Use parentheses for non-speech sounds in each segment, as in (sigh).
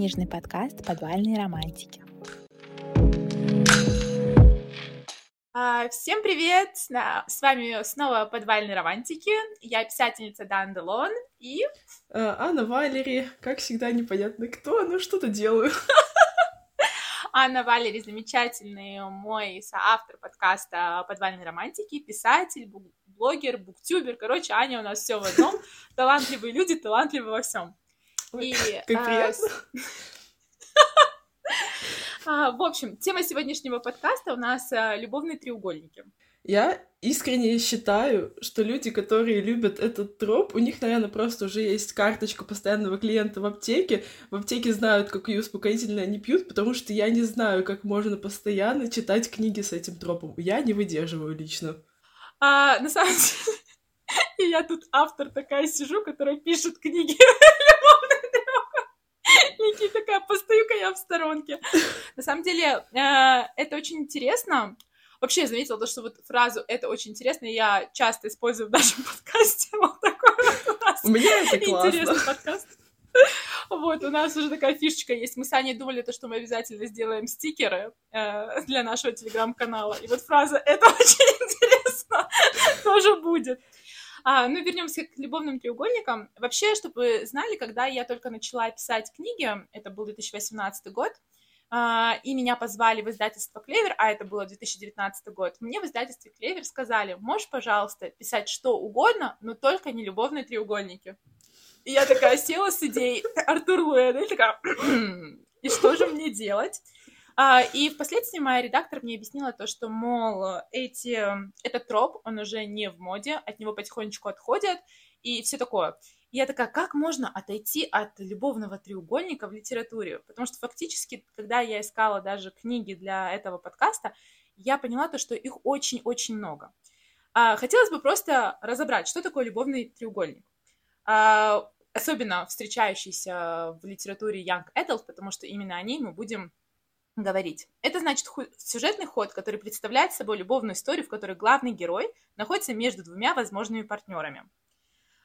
книжный подкаст «Подвальные романтики». А, всем привет! С вами снова «Подвальные романтики». Я писательница Дан Делон и... А, Анна Валери. Как всегда, непонятно кто, но что-то делаю. (laughs) Анна Валери замечательный мой соавтор подкаста «Подвальные романтики», писатель, блогер, буктюбер. Короче, Аня у нас все в одном. Талантливые люди, талантливые во всем. И, (laughs) как а, приятно. (laughs) А, в общем, тема сегодняшнего подкаста у нас а, любовные треугольники. Я искренне считаю, что люди, которые любят этот троп, у них, наверное, просто уже есть карточка постоянного клиента в аптеке. В аптеке знают, какие успокоительные они пьют, потому что я не знаю, как можно постоянно читать книги с этим тропом. Я не выдерживаю лично. А, на самом (laughs) деле, я тут автор такая сижу, которая пишет книги Ники такая, постою-ка я в сторонке. На самом деле, э, это очень интересно. Вообще, я заметила то, что вот фразу «это очень интересно» я часто использую в нашем подкасте. (laughs) Вот такой вот у нас У меня это классно. интересный подкаст. Вот, у нас уже такая фишечка есть. Мы с Аней думали, то, что мы обязательно сделаем стикеры э, для нашего телеграм-канала. И вот фраза «это очень интересно» (laughs) тоже будет. А, ну, вернемся к любовным треугольникам. Вообще, чтобы вы знали, когда я только начала писать книги, это был 2018 год, а, и меня позвали в издательство «Клевер», а это было 2019 год, мне в издательстве «Клевер» сказали, можешь, пожалуйста, писать что угодно, но только не любовные треугольники. И я такая села с идеей Артур Луэда, и такая, и что же мне делать? А, и впоследствии моя редактор мне объяснила то, что, мол, эти, этот троп, он уже не в моде, от него потихонечку отходят, и все такое. Я такая, как можно отойти от любовного треугольника в литературе? Потому что фактически, когда я искала даже книги для этого подкаста, я поняла то, что их очень-очень много. А, хотелось бы просто разобрать, что такое любовный треугольник. А, особенно встречающийся в литературе Young Adult, потому что именно о ней мы будем говорить. Это значит сюжетный ход, который представляет собой любовную историю, в которой главный герой находится между двумя возможными партнерами.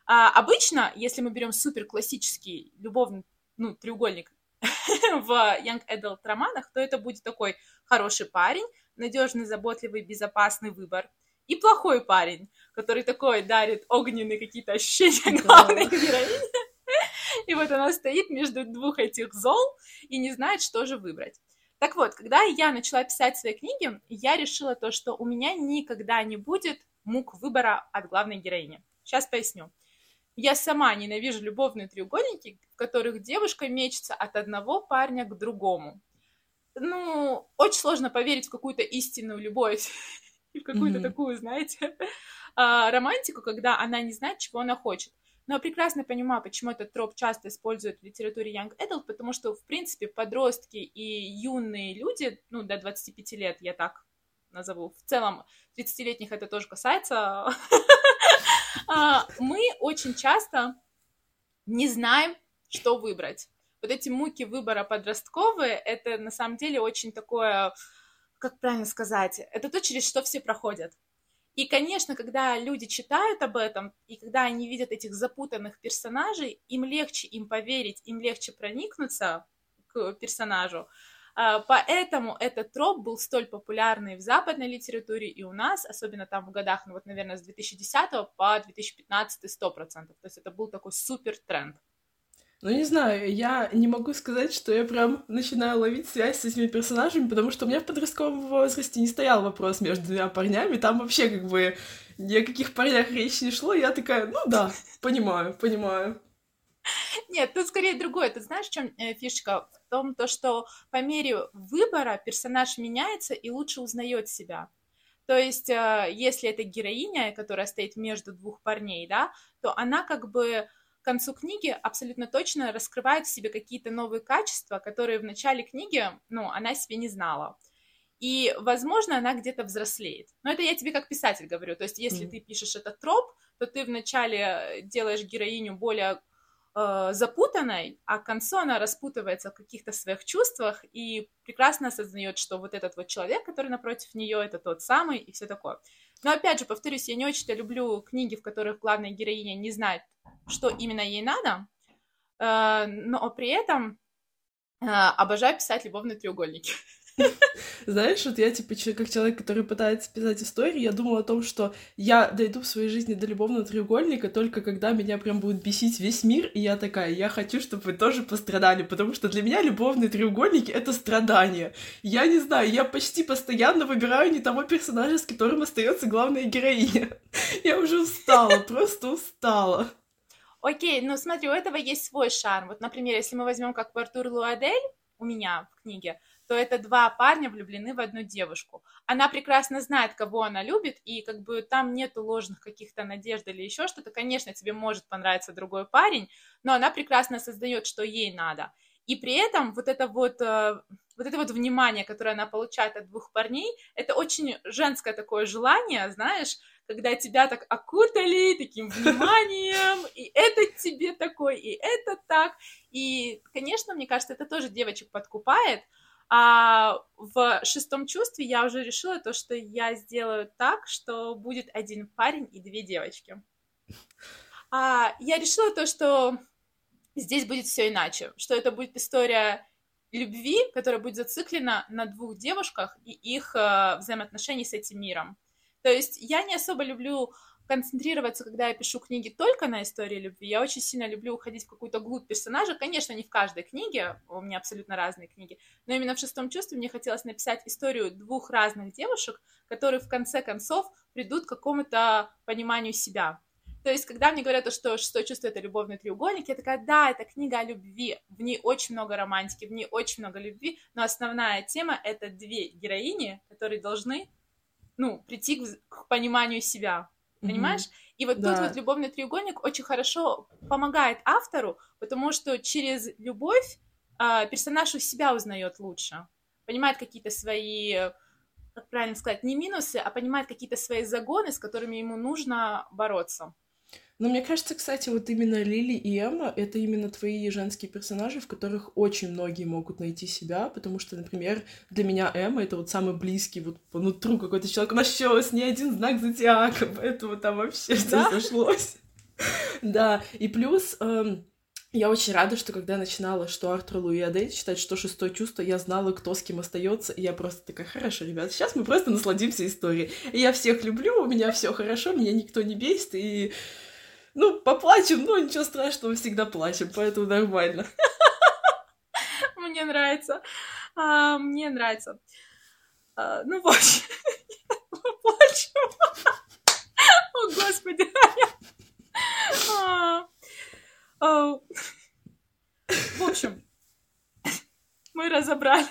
А обычно, если мы берем супер классический любовный ну, треугольник (laughs) в Young Adult романах, то это будет такой хороший парень, надежный, заботливый, безопасный выбор, и плохой парень, который такой дарит огненные какие-то ощущения главной героине. (laughs) И вот она стоит между двух этих зол и не знает, что же выбрать. Так вот, когда я начала писать свои книги, я решила то, что у меня никогда не будет мук выбора от главной героини. Сейчас поясню. Я сама ненавижу любовные треугольники, в которых девушка мечется от одного парня к другому. Ну, очень сложно поверить в какую-то истинную любовь, (laughs) в какую-то mm-hmm. такую, знаете, (laughs) а, романтику, когда она не знает, чего она хочет. Но я прекрасно понимаю, почему этот троп часто используют в литературе Young Adult, потому что, в принципе, подростки и юные люди, ну, до 25 лет, я так назову, в целом 30-летних это тоже касается, (laughs) а, мы очень часто не знаем, что выбрать. Вот эти муки выбора подростковые, это на самом деле очень такое, как правильно сказать, это то, через что все проходят. И, конечно, когда люди читают об этом, и когда они видят этих запутанных персонажей, им легче им поверить, им легче проникнуться к персонажу. А, поэтому этот троп был столь популярный в западной литературе и у нас, особенно там в годах, ну вот, наверное, с 2010 по 2015 100%. То есть это был такой супер тренд. Ну, не знаю, я не могу сказать, что я прям начинаю ловить связь с этими персонажами, потому что у меня в подростковом возрасте не стоял вопрос между двумя парнями, там вообще как бы ни о каких парнях речи не шло, я такая, ну да, понимаю, понимаю. Нет, тут скорее другое. Ты знаешь, в чем э, фишка? В том, то, что по мере выбора персонаж меняется и лучше узнает себя. То есть, э, если это героиня, которая стоит между двух парней, да, то она как бы к концу книги абсолютно точно раскрывает в себе какие-то новые качества, которые в начале книги, ну, она себе не знала. И, возможно, она где-то взрослеет. Но это я тебе как писатель говорю. То есть, если mm. ты пишешь этот троп, то ты вначале делаешь героиню более э, запутанной, а к концу она распутывается в каких-то своих чувствах и прекрасно осознает, что вот этот вот человек, который напротив нее, это тот самый и все такое. Но опять же, повторюсь, я не очень-то люблю книги, в которых главная героиня не знает, что именно ей надо, э, но при этом обожаю писать любовные треугольники. (laughs) Знаешь, вот я, типа, как человек, который пытается писать истории, я думала о том, что я дойду в своей жизни до любовного треугольника только когда меня прям будет бесить весь мир, и я такая, я хочу, чтобы вы тоже пострадали, потому что для меня любовные треугольники — это страдания. Я не знаю, я почти постоянно выбираю не того персонажа, с которым остается главная героиня. (laughs) Я уже устала, (laughs) просто устала. Окей, ну смотри, у этого есть свой шарм. Вот, например, если мы возьмем как Артур Луадель, у меня в книге, то это два парня влюблены в одну девушку. Она прекрасно знает, кого она любит, и как бы там нету ложных каких-то надежд или еще что-то. Конечно, тебе может понравиться другой парень, но она прекрасно создает, что ей надо. И при этом вот это вот, э, вот это вот внимание, которое она получает от двух парней, это очень женское такое желание, знаешь, когда тебя так окутали таким вниманием, и это тебе такой, и это так. И, конечно, мне кажется, это тоже девочек подкупает, а в шестом чувстве я уже решила то, что я сделаю так, что будет один парень и две девочки. А я решила то, что здесь будет все иначе, что это будет история любви, которая будет зациклена на двух девушках и их э, взаимоотношений с этим миром. То есть я не особо люблю концентрироваться, когда я пишу книги только на истории любви. Я очень сильно люблю уходить в какую-то глубь персонажа. Конечно, не в каждой книге, у меня абсолютно разные книги, но именно в «Шестом чувстве» мне хотелось написать историю двух разных девушек, которые в конце концов придут к какому-то пониманию себя. То есть, когда мне говорят, что «Шестое чувство» — это любовный треугольник, я такая, да, это книга о любви, в ней очень много романтики, в ней очень много любви, но основная тема — это две героини, которые должны, ну, прийти к, пониманию себя, понимаешь? Mm-hmm. И вот да. тут вот любовный треугольник очень хорошо помогает автору, потому что через любовь э, персонаж у себя узнает лучше, понимает какие-то свои, как правильно сказать, не минусы, а понимает какие-то свои загоны, с которыми ему нужно бороться. Но мне кажется, кстати, вот именно Лили и Эмма — это именно твои женские персонажи, в которых очень многие могут найти себя, потому что, например, для меня Эмма — это вот самый близкий вот по нутру какой-то человек. У нас еще с ни один знак зодиака, (laughs) поэтому там вообще да? все сошлось. (laughs) Да, и плюс... Эм, я очень рада, что когда я начинала, что Артур Луи Адель читать, что шестое чувство, я знала, кто с кем остается, и я просто такая, хорошо, ребят, сейчас мы просто насладимся историей. И я всех люблю, у меня все хорошо, меня никто не бесит, и ну, поплачем, но ничего страшного, всегда плачем, поэтому нормально. (laughs) Мне нравится. А, мне нравится. А, ну, в общем, (laughs) плачем. (laughs) О, Господи. А, а, в общем, мы разобрали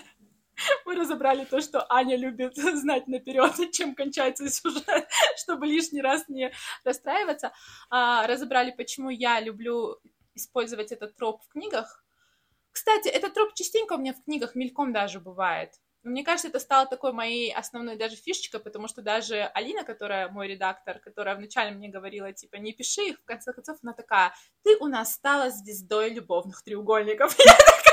(laughs) мы разобрали то, что Аня любит (laughs) знать наперед, чем кончается (laughs) сюжет, чтобы лишний раз не расстраиваться. А, разобрали, почему я люблю использовать этот троп в книгах. Кстати, этот троп частенько у меня в книгах мельком даже бывает. Мне кажется, это стало такой моей основной даже фишечкой, потому что даже Алина, которая мой редактор, которая вначале мне говорила, типа, не пиши их, в конце концов она такая, ты у нас стала звездой любовных треугольников. Я такая,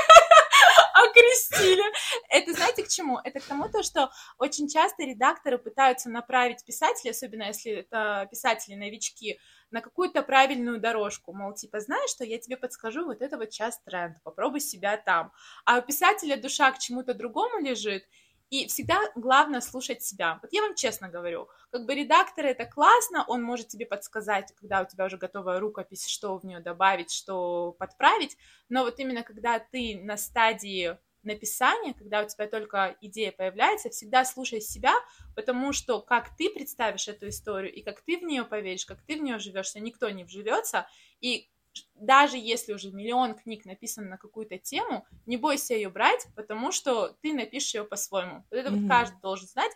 окрестили. Это знаете к чему? Это к тому, то, что очень часто редакторы пытаются направить писателей, особенно если это писатели-новички, на какую-то правильную дорожку, мол, типа, знаешь что, я тебе подскажу, вот это вот сейчас тренд, попробуй себя там. А у писателя душа к чему-то другому лежит, и всегда главное слушать себя. Вот я вам честно говорю, как бы редактор это классно, он может тебе подсказать, когда у тебя уже готовая рукопись, что в нее добавить, что подправить, но вот именно когда ты на стадии написания, когда у тебя только идея появляется, всегда слушай себя, потому что как ты представишь эту историю и как ты в нее поверишь, как ты в нее живешь, никто не вживется, и даже если уже миллион книг написано на какую-то тему, не бойся ее брать, потому что ты напишешь ее по-своему. Вот это mm-hmm. вот каждый должен знать.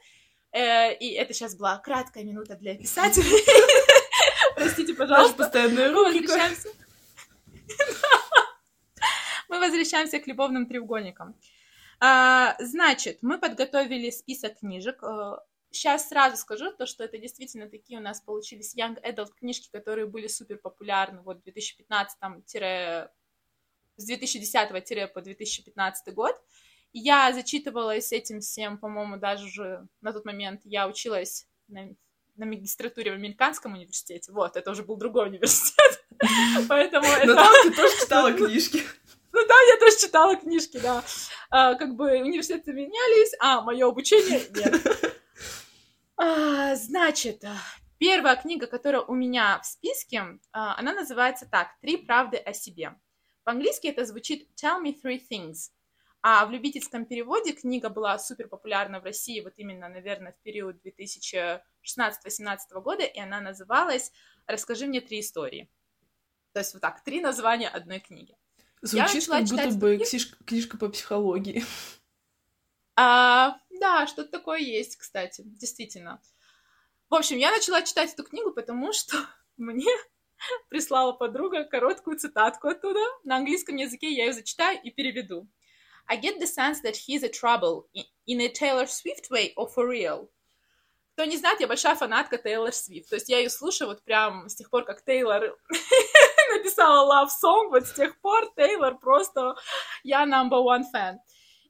Э, и это сейчас была краткая минута для писателей. (laughs) Простите, пожалуйста. постоянная рубрика. (laughs) Мы возвращаемся к любовным треугольникам. А, значит, мы подготовили список книжек. Сейчас сразу скажу, то, что это действительно такие у нас получились young adult книжки, которые были супер популярны вот 2015 с 2010 по 2015 год. Я зачитывалась этим всем, по-моему, даже уже на тот момент я училась на, на магистратуре в американском университете. Вот, это уже был другой университет. (laughs) Поэтому Но там ты тоже читала (laughs) книжки. Ну да, я тоже читала книжки, да. А, как бы университеты менялись, а мое обучение нет. (laughs) А, значит, первая книга, которая у меня в списке, а, она называется так «Три правды о себе». По-английски это звучит «Tell me three things». А в любительском переводе книга была супер популярна в России вот именно, наверное, в период 2016-2018 года, и она называлась «Расскажи мне три истории». То есть вот так, три названия одной книги. Звучит как будто бы книжка, книжка по психологии. А, да, что-то такое есть, кстати, действительно. В общем, я начала читать эту книгу, потому что (laughs) мне (laughs) прислала подруга короткую цитатку оттуда. На английском языке я ее зачитаю и переведу. I get the sense that he's a trouble in a Taylor Swift way or for real. Кто не знает, я большая фанатка Тейлор Свифт. То есть я ее слушаю вот прям с тех пор, как Тейлор (laughs) написала Love Song, вот с тех пор Тейлор просто я number one fan.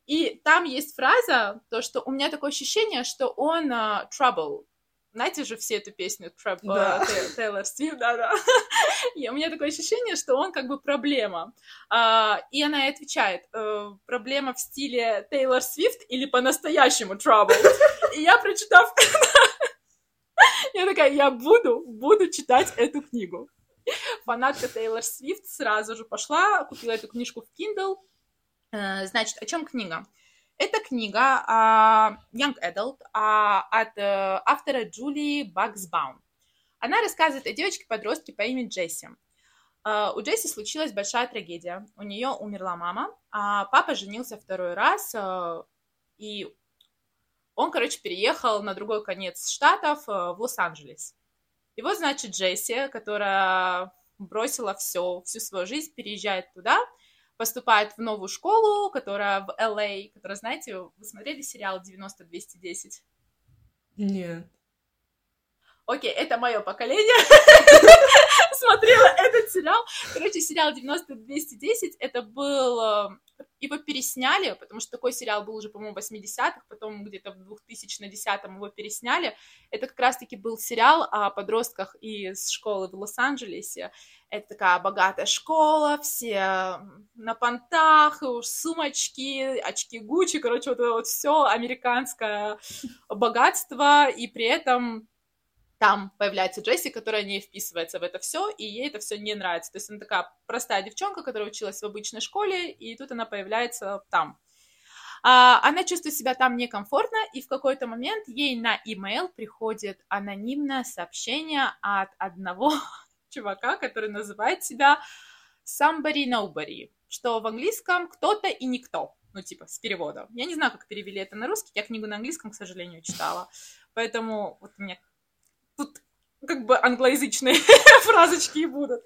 И там есть фраза, то, что у меня такое ощущение, что он uh, trouble. Знаете же все эту песню да. uh, Тейлор Свифт, да-да. (laughs) И у меня такое ощущение, что он как бы проблема. Uh, и она и отвечает, uh, проблема в стиле Тейлор Свифт или по-настоящему trouble? (laughs) И я, прочитав, (laughs) я такая, я буду, буду читать эту книгу. Фанатка Тейлор Свифт сразу же пошла, купила эту книжку в Kindle, Э, значит, о чем книга? Это книга uh, Young Adult uh, от uh, автора Джулии Баксбаум. Она рассказывает о девочке-подростке по имени Джесси. Uh, у Джесси случилась большая трагедия. У нее умерла мама, а папа женился второй раз, uh, и он, короче, переехал на другой конец штатов, uh, в Лос-Анджелес. И вот, значит, Джесси, которая бросила все, всю свою жизнь, переезжает туда – поступает в новую школу, которая в LA, которая, знаете, вы смотрели сериал 90-210? Нет. Окей, это мое поколение. (laughs) Смотрела этот сериал. Короче, сериал 90-210, это был... Э, его пересняли, потому что такой сериал был уже, по-моему, в 80-х, потом где-то в 2010-м его пересняли. Это как раз-таки был сериал о подростках из школы в Лос-Анджелесе. Это такая богатая школа, все на понтах, сумочки, очки Гуччи, короче, вот это вот все американское богатство, и при этом там появляется Джесси, которая не вписывается в это все, и ей это все не нравится. То есть она такая простая девчонка, которая училась в обычной школе, и тут она появляется там. А, она чувствует себя там некомфортно, и в какой-то момент ей на имейл приходит анонимное сообщение от одного (laughs) чувака, который называет себя somebody nobody, что в английском кто-то и никто, ну, типа, с переводом. Я не знаю, как перевели это на русский, я книгу на английском, к сожалению, читала, поэтому вот у меня тут как бы англоязычные (laughs) фразочки и будут.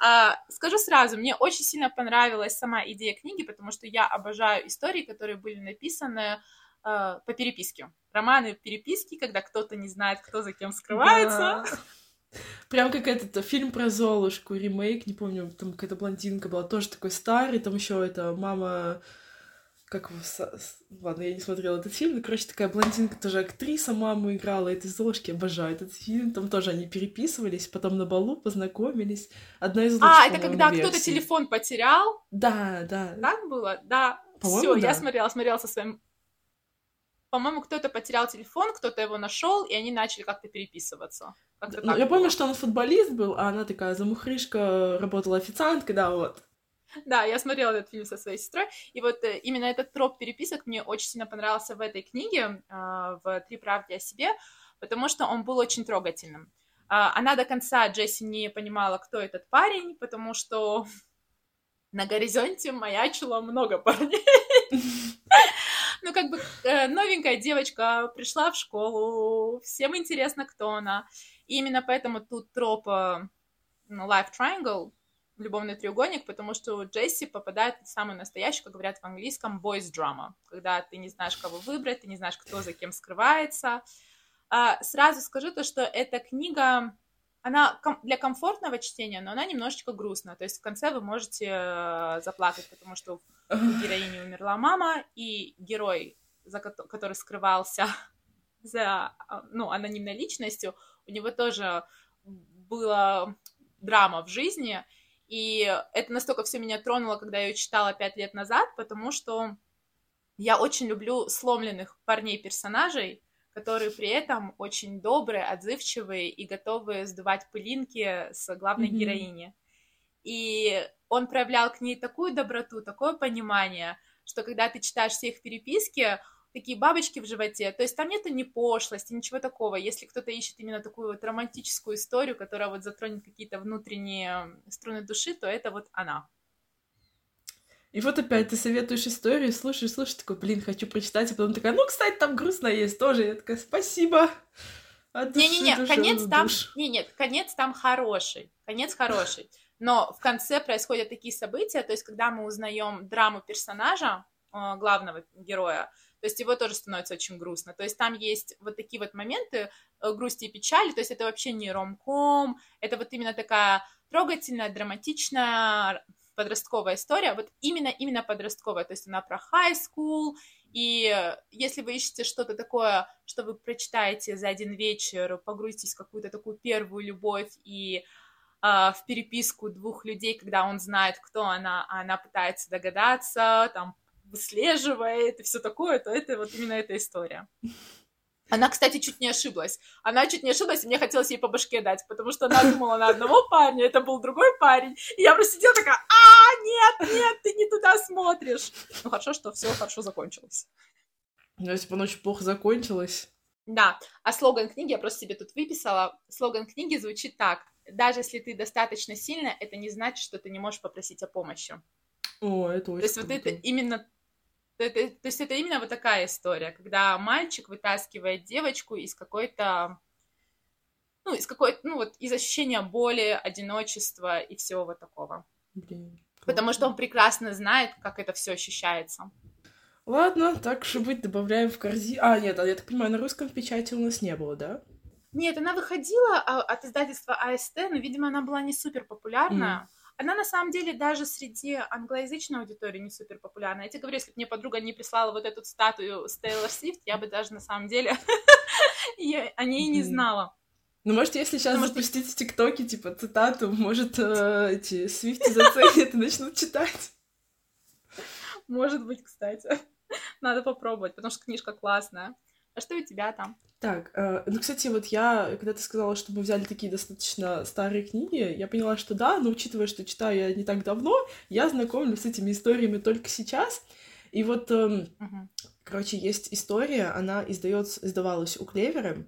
А, скажу сразу, мне очень сильно понравилась сама идея книги, потому что я обожаю истории, которые были написаны э, по переписке. Романы переписки, когда кто-то не знает, кто за кем скрывается. Да. Прям как этот фильм про Золушку, ремейк, не помню, там какая-то блондинка была, тоже такой старый, там еще это мама как его... Ладно, я не смотрела этот фильм, но, короче, такая блондинка, тоже актриса, маму играла этой Золушки, обожаю этот фильм, там тоже они переписывались, потом на балу познакомились, одна из лучших, А, это когда кто-то телефон потерял? Да, да. Так было? Да. Все, да. я смотрела, смотрела со своим по-моему, кто-то потерял телефон, кто-то его нашел, и они начали как-то переписываться. Как ну, я было. помню, что он футболист был, а она такая замухрышка, работала официанткой, да, вот. Да, я смотрела этот фильм со своей сестрой, и вот э, именно этот троп переписок мне очень сильно понравился в этой книге, э, в «Три правды о себе», потому что он был очень трогательным. Э, она до конца, Джесси, не понимала, кто этот парень, потому что (laughs) на горизонте маячило много парней. (laughs) Ну, как бы э, новенькая девочка пришла в школу, всем интересно, кто она. И именно поэтому тут троп э, ну, Life Triangle, любовный треугольник, потому что Джесси попадает в самый настоящий, как говорят в английском, boys drama, когда ты не знаешь, кого выбрать, ты не знаешь, кто за кем скрывается. А, сразу скажу то, что эта книга она для комфортного чтения, но она немножечко грустная. То есть в конце вы можете э, заплакать, потому что у героини умерла мама, и герой, за который скрывался (laughs) за а, ну, анонимной личностью, у него тоже была драма в жизни, И это настолько все меня тронуло, когда я ее читала пять лет назад, потому что я очень люблю сломленных парней-персонажей, которые при этом очень добрые, отзывчивые и готовы сдувать пылинки с главной mm-hmm. героини. И он проявлял к ней такую доброту, такое понимание, что когда ты читаешь все их переписки, такие бабочки в животе. То есть там нету ни пошлости, ничего такого. Если кто-то ищет именно такую вот романтическую историю, которая вот затронет какие-то внутренние струны души, то это вот она. И вот опять ты советуешь историю, слушаешь, слушаешь, такой, блин, хочу прочитать, а потом такая, ну, кстати, там грустно есть тоже. Я такая, спасибо. Не-не-не, конец там... Не, нет, конец там хороший. Конец хороший. Но в конце происходят такие события, то есть когда мы узнаем драму персонажа, э, главного героя, то есть его тоже становится очень грустно. То есть там есть вот такие вот моменты э, грусти и печали, то есть это вообще не ромком, это вот именно такая трогательная, драматичная подростковая история, вот именно, именно подростковая, то есть она про high school, и если вы ищете что-то такое, что вы прочитаете за один вечер, погрузитесь в какую-то такую первую любовь и э, в переписку двух людей, когда он знает, кто она, а она пытается догадаться, там, выслеживает и все такое, то это вот именно эта история. Она, кстати, чуть не ошиблась. Она чуть не ошиблась, и мне хотелось ей по башке дать, потому что она (laughs) думала на одного парня, это был другой парень. И я просто сидела такая, а, нет, нет, ты не туда смотришь. Ну, хорошо, что все хорошо закончилось. Ну, если бы оно очень плохо закончилось. Да, а слоган книги я просто себе тут выписала. Слоган книги звучит так. Даже если ты достаточно сильная, это не значит, что ты не можешь попросить о помощи. О, это очень То есть круто. вот это именно это, то есть это именно вот такая история, когда мальчик вытаскивает девочку из какой-то, ну, из какой-то, ну, вот из ощущения боли, одиночества и всего вот такого. Блин. Потому что он прекрасно знает, как это все ощущается. Ладно, так же быть, добавляем в корзину. А, нет, а я так понимаю, на русском печати у нас не было, да? Нет, она выходила а, от издательства АСТ, но, видимо, она была не супер популярна. Mm она на самом деле даже среди англоязычной аудитории не супер популярна. Я тебе говорю, если бы мне подруга не прислала вот эту статую с Тейлор Свифт, я бы даже на самом деле (laughs) о ней не знала. Ну, может, если сейчас ну, запустить в ТикТоке, типа, цитату, может, э, эти Свифти заценят и начнут читать. Может быть, кстати. Надо попробовать, потому что книжка классная. А что у тебя там? Так, э, ну, кстати, вот я, когда ты сказала, что мы взяли такие достаточно старые книги, я поняла, что да, но учитывая, что читаю я не так давно, я знакомлюсь с этими историями только сейчас. И вот, э, uh-huh. короче, есть история, она издается, издавалась у Клевера,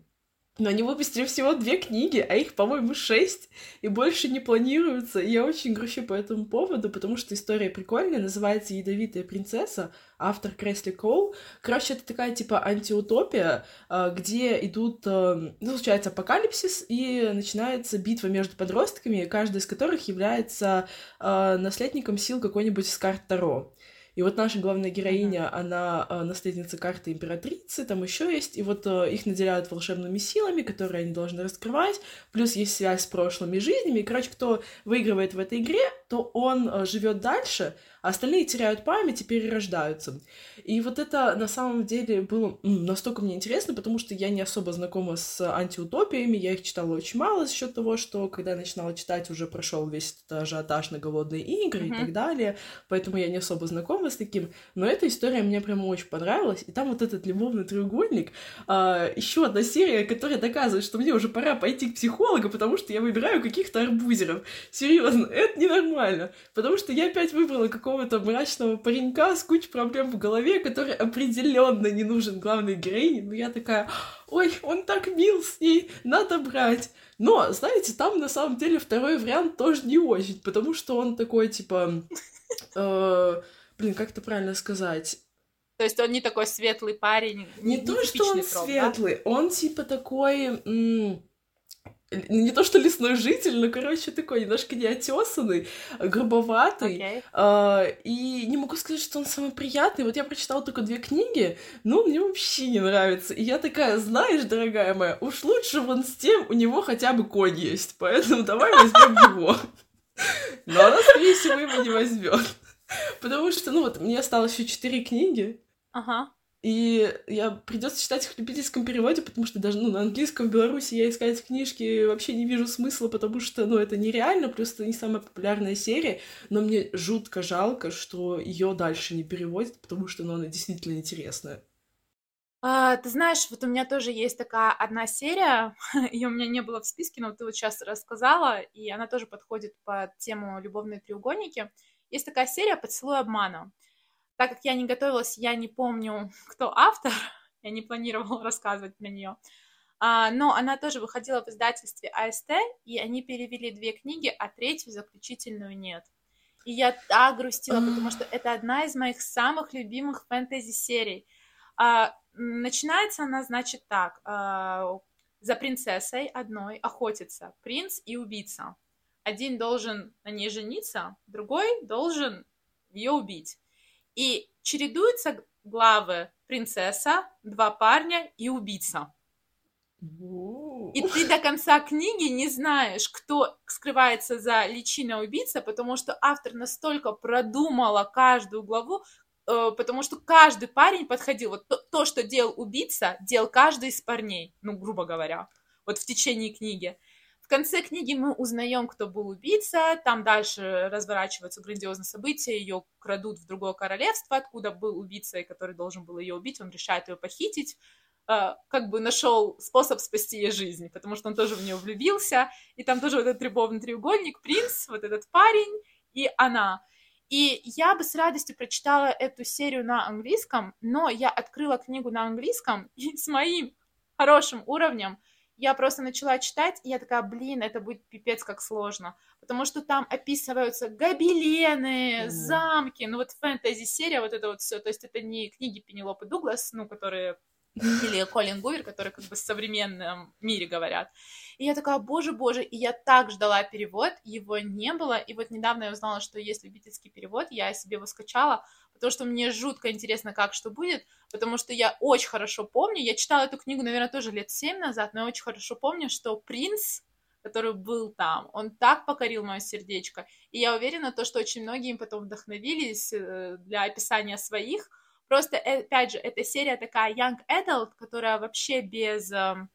но они выпустили всего две книги, а их, по-моему, шесть, и больше не планируется. И я очень грущу по этому поводу, потому что история прикольная, называется «Ядовитая принцесса», автор Кресли Коул. Короче, это такая, типа, антиутопия, а, где идут, а, ну, случается апокалипсис, и начинается битва между подростками, каждый из которых является а, наследником сил какой-нибудь из карт Таро. И вот наша главная героиня, mm-hmm. она э, наследница карты императрицы, там еще есть, и вот э, их наделяют волшебными силами, которые они должны раскрывать, плюс есть связь с прошлыми жизнями, и, короче, кто выигрывает в этой игре, то он э, живет дальше, а остальные теряют память и перерождаются. И вот это на самом деле было настолько мне интересно, потому что я не особо знакома с антиутопиями, я их читала очень мало за счет того, что когда я начинала читать, уже прошел весь этот ажиотаж на голодные игры mm-hmm. и так далее, поэтому я не особо знакома с таким. Но эта история мне прям очень понравилась, и там вот этот любовный треугольник, а, еще одна серия, которая доказывает, что мне уже пора пойти к психологу, потому что я выбираю каких-то арбузеров. Серьезно, это ненормально, потому что я опять выбрала какого какого-то мрачного паренька с кучей проблем в голове, который определенно не нужен главной героине. Но я такая, ой, он так мил с ней, надо брать. Но, знаете, там на самом деле второй вариант тоже не очень, потому что он такой, типа, э, блин, как это правильно сказать? То есть он не такой светлый парень. Не, не то, что он троп, светлый, да? он типа такой не то что лесной житель, но, короче, такой немножко неотесанный, грубоватый. Okay. Э, и не могу сказать, что он самый приятный. Вот я прочитала только две книги, но мне вообще не нравится. И я такая, знаешь, дорогая моя, уж лучше вон с тем, у него хотя бы конь есть, поэтому давай возьмем его. Но она, скорее всего, его не возьмет. Потому что, ну вот, мне осталось еще четыре книги. Ага. И я придется читать их в любительском переводе, потому что даже ну, на английском в Беларуси я искать книжки вообще не вижу смысла, потому что ну, это нереально, плюс это не самая популярная серия, но мне жутко жалко, что ее дальше не переводят, потому что ну, она действительно интересная. А, ты знаешь, вот у меня тоже есть такая одна серия, (laughs) ее у меня не было в списке, но ты вот сейчас рассказала, и она тоже подходит под тему «Любовные треугольники». Есть такая серия «Поцелуй обмана». Так как я не готовилась, я не помню, кто автор, (laughs) я не планировала (laughs) рассказывать на нее. А, но она тоже выходила в издательстве АСТ, и они перевели две книги, а третью заключительную нет. И я так грустила, потому что это одна из моих самых любимых фэнтези-серий. А, начинается она, значит, так. А, за принцессой одной охотится принц и убийца. Один должен на ней жениться, другой должен ее убить. И чередуются главы принцесса, два парня и убийца. И ты до конца книги не знаешь, кто скрывается за личиной убийца, потому что автор настолько продумала каждую главу, э, потому что каждый парень подходил. Вот то, то, что делал убийца, делал каждый из парней, ну, грубо говоря, вот в течение книги конце книги мы узнаем, кто был убийца, там дальше разворачиваются грандиозные события, ее крадут в другое королевство, откуда был убийца, который должен был ее убить, он решает ее похитить, э, как бы нашел способ спасти ей жизнь, потому что он тоже в нее влюбился, и там тоже вот этот любовный треугольник, принц, вот этот парень и она. И я бы с радостью прочитала эту серию на английском, но я открыла книгу на английском, (laughs) и с моим хорошим уровнем я просто начала читать, и я такая, блин, это будет пипец как сложно, потому что там описываются гобелены, mm. замки, ну вот фэнтези-серия, вот это вот все, то есть это не книги Пенелопы Дуглас, ну, которые или Колин Гувер, которые как бы в современном мире говорят. И я такая, боже, боже, и я так ждала перевод, его не было, и вот недавно я узнала, что есть любительский перевод, я себе его скачала, потому что мне жутко интересно, как что будет, потому что я очень хорошо помню, я читала эту книгу, наверное, тоже лет семь назад, но я очень хорошо помню, что принц, который был там, он так покорил мое сердечко, и я уверена, то, что очень многие им потом вдохновились э, для описания своих, просто, э, опять же, эта серия такая young adult, которая вообще без эм,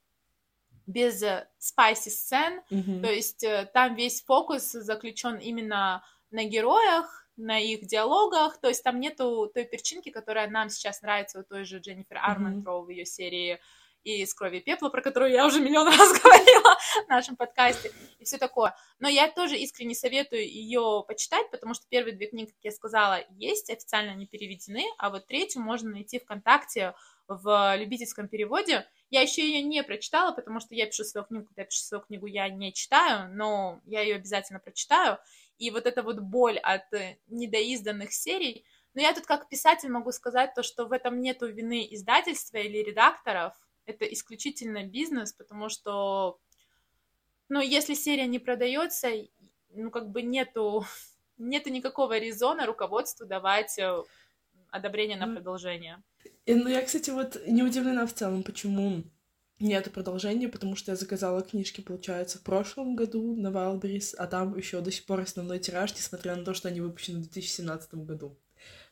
без спайси сцен, mm-hmm. то есть э, там весь фокус заключен именно на героях, на их диалогах, то есть там нету той перчинки, которая нам сейчас нравится у той же Дженнифер Арментроу mm-hmm. в ее серии и из крови и пепла, про которую я уже миллион (laughs) раз говорила в нашем подкасте, и все такое. Но я тоже искренне советую ее почитать, потому что первые две книги, как я сказала, есть, официально не переведены, а вот третью можно найти ВКонтакте в любительском переводе. Я еще ее не прочитала, потому что я пишу свою книгу, когда я пишу свою книгу, я не читаю, но я ее обязательно прочитаю и вот эта вот боль от э, недоизданных серий. Но я тут как писатель могу сказать то, что в этом нету вины издательства или редакторов, это исключительно бизнес, потому что, ну, если серия не продается, ну, как бы нету, (laughs) нету никакого резона руководству давать э, одобрение на продолжение. И, ну, я, кстати, вот не удивлена в целом, почему Нету продолжения, потому что я заказала книжки, получается, в прошлом году на Wildberries, а там еще до сих пор основной тираж, несмотря на то, что они выпущены в 2017 году.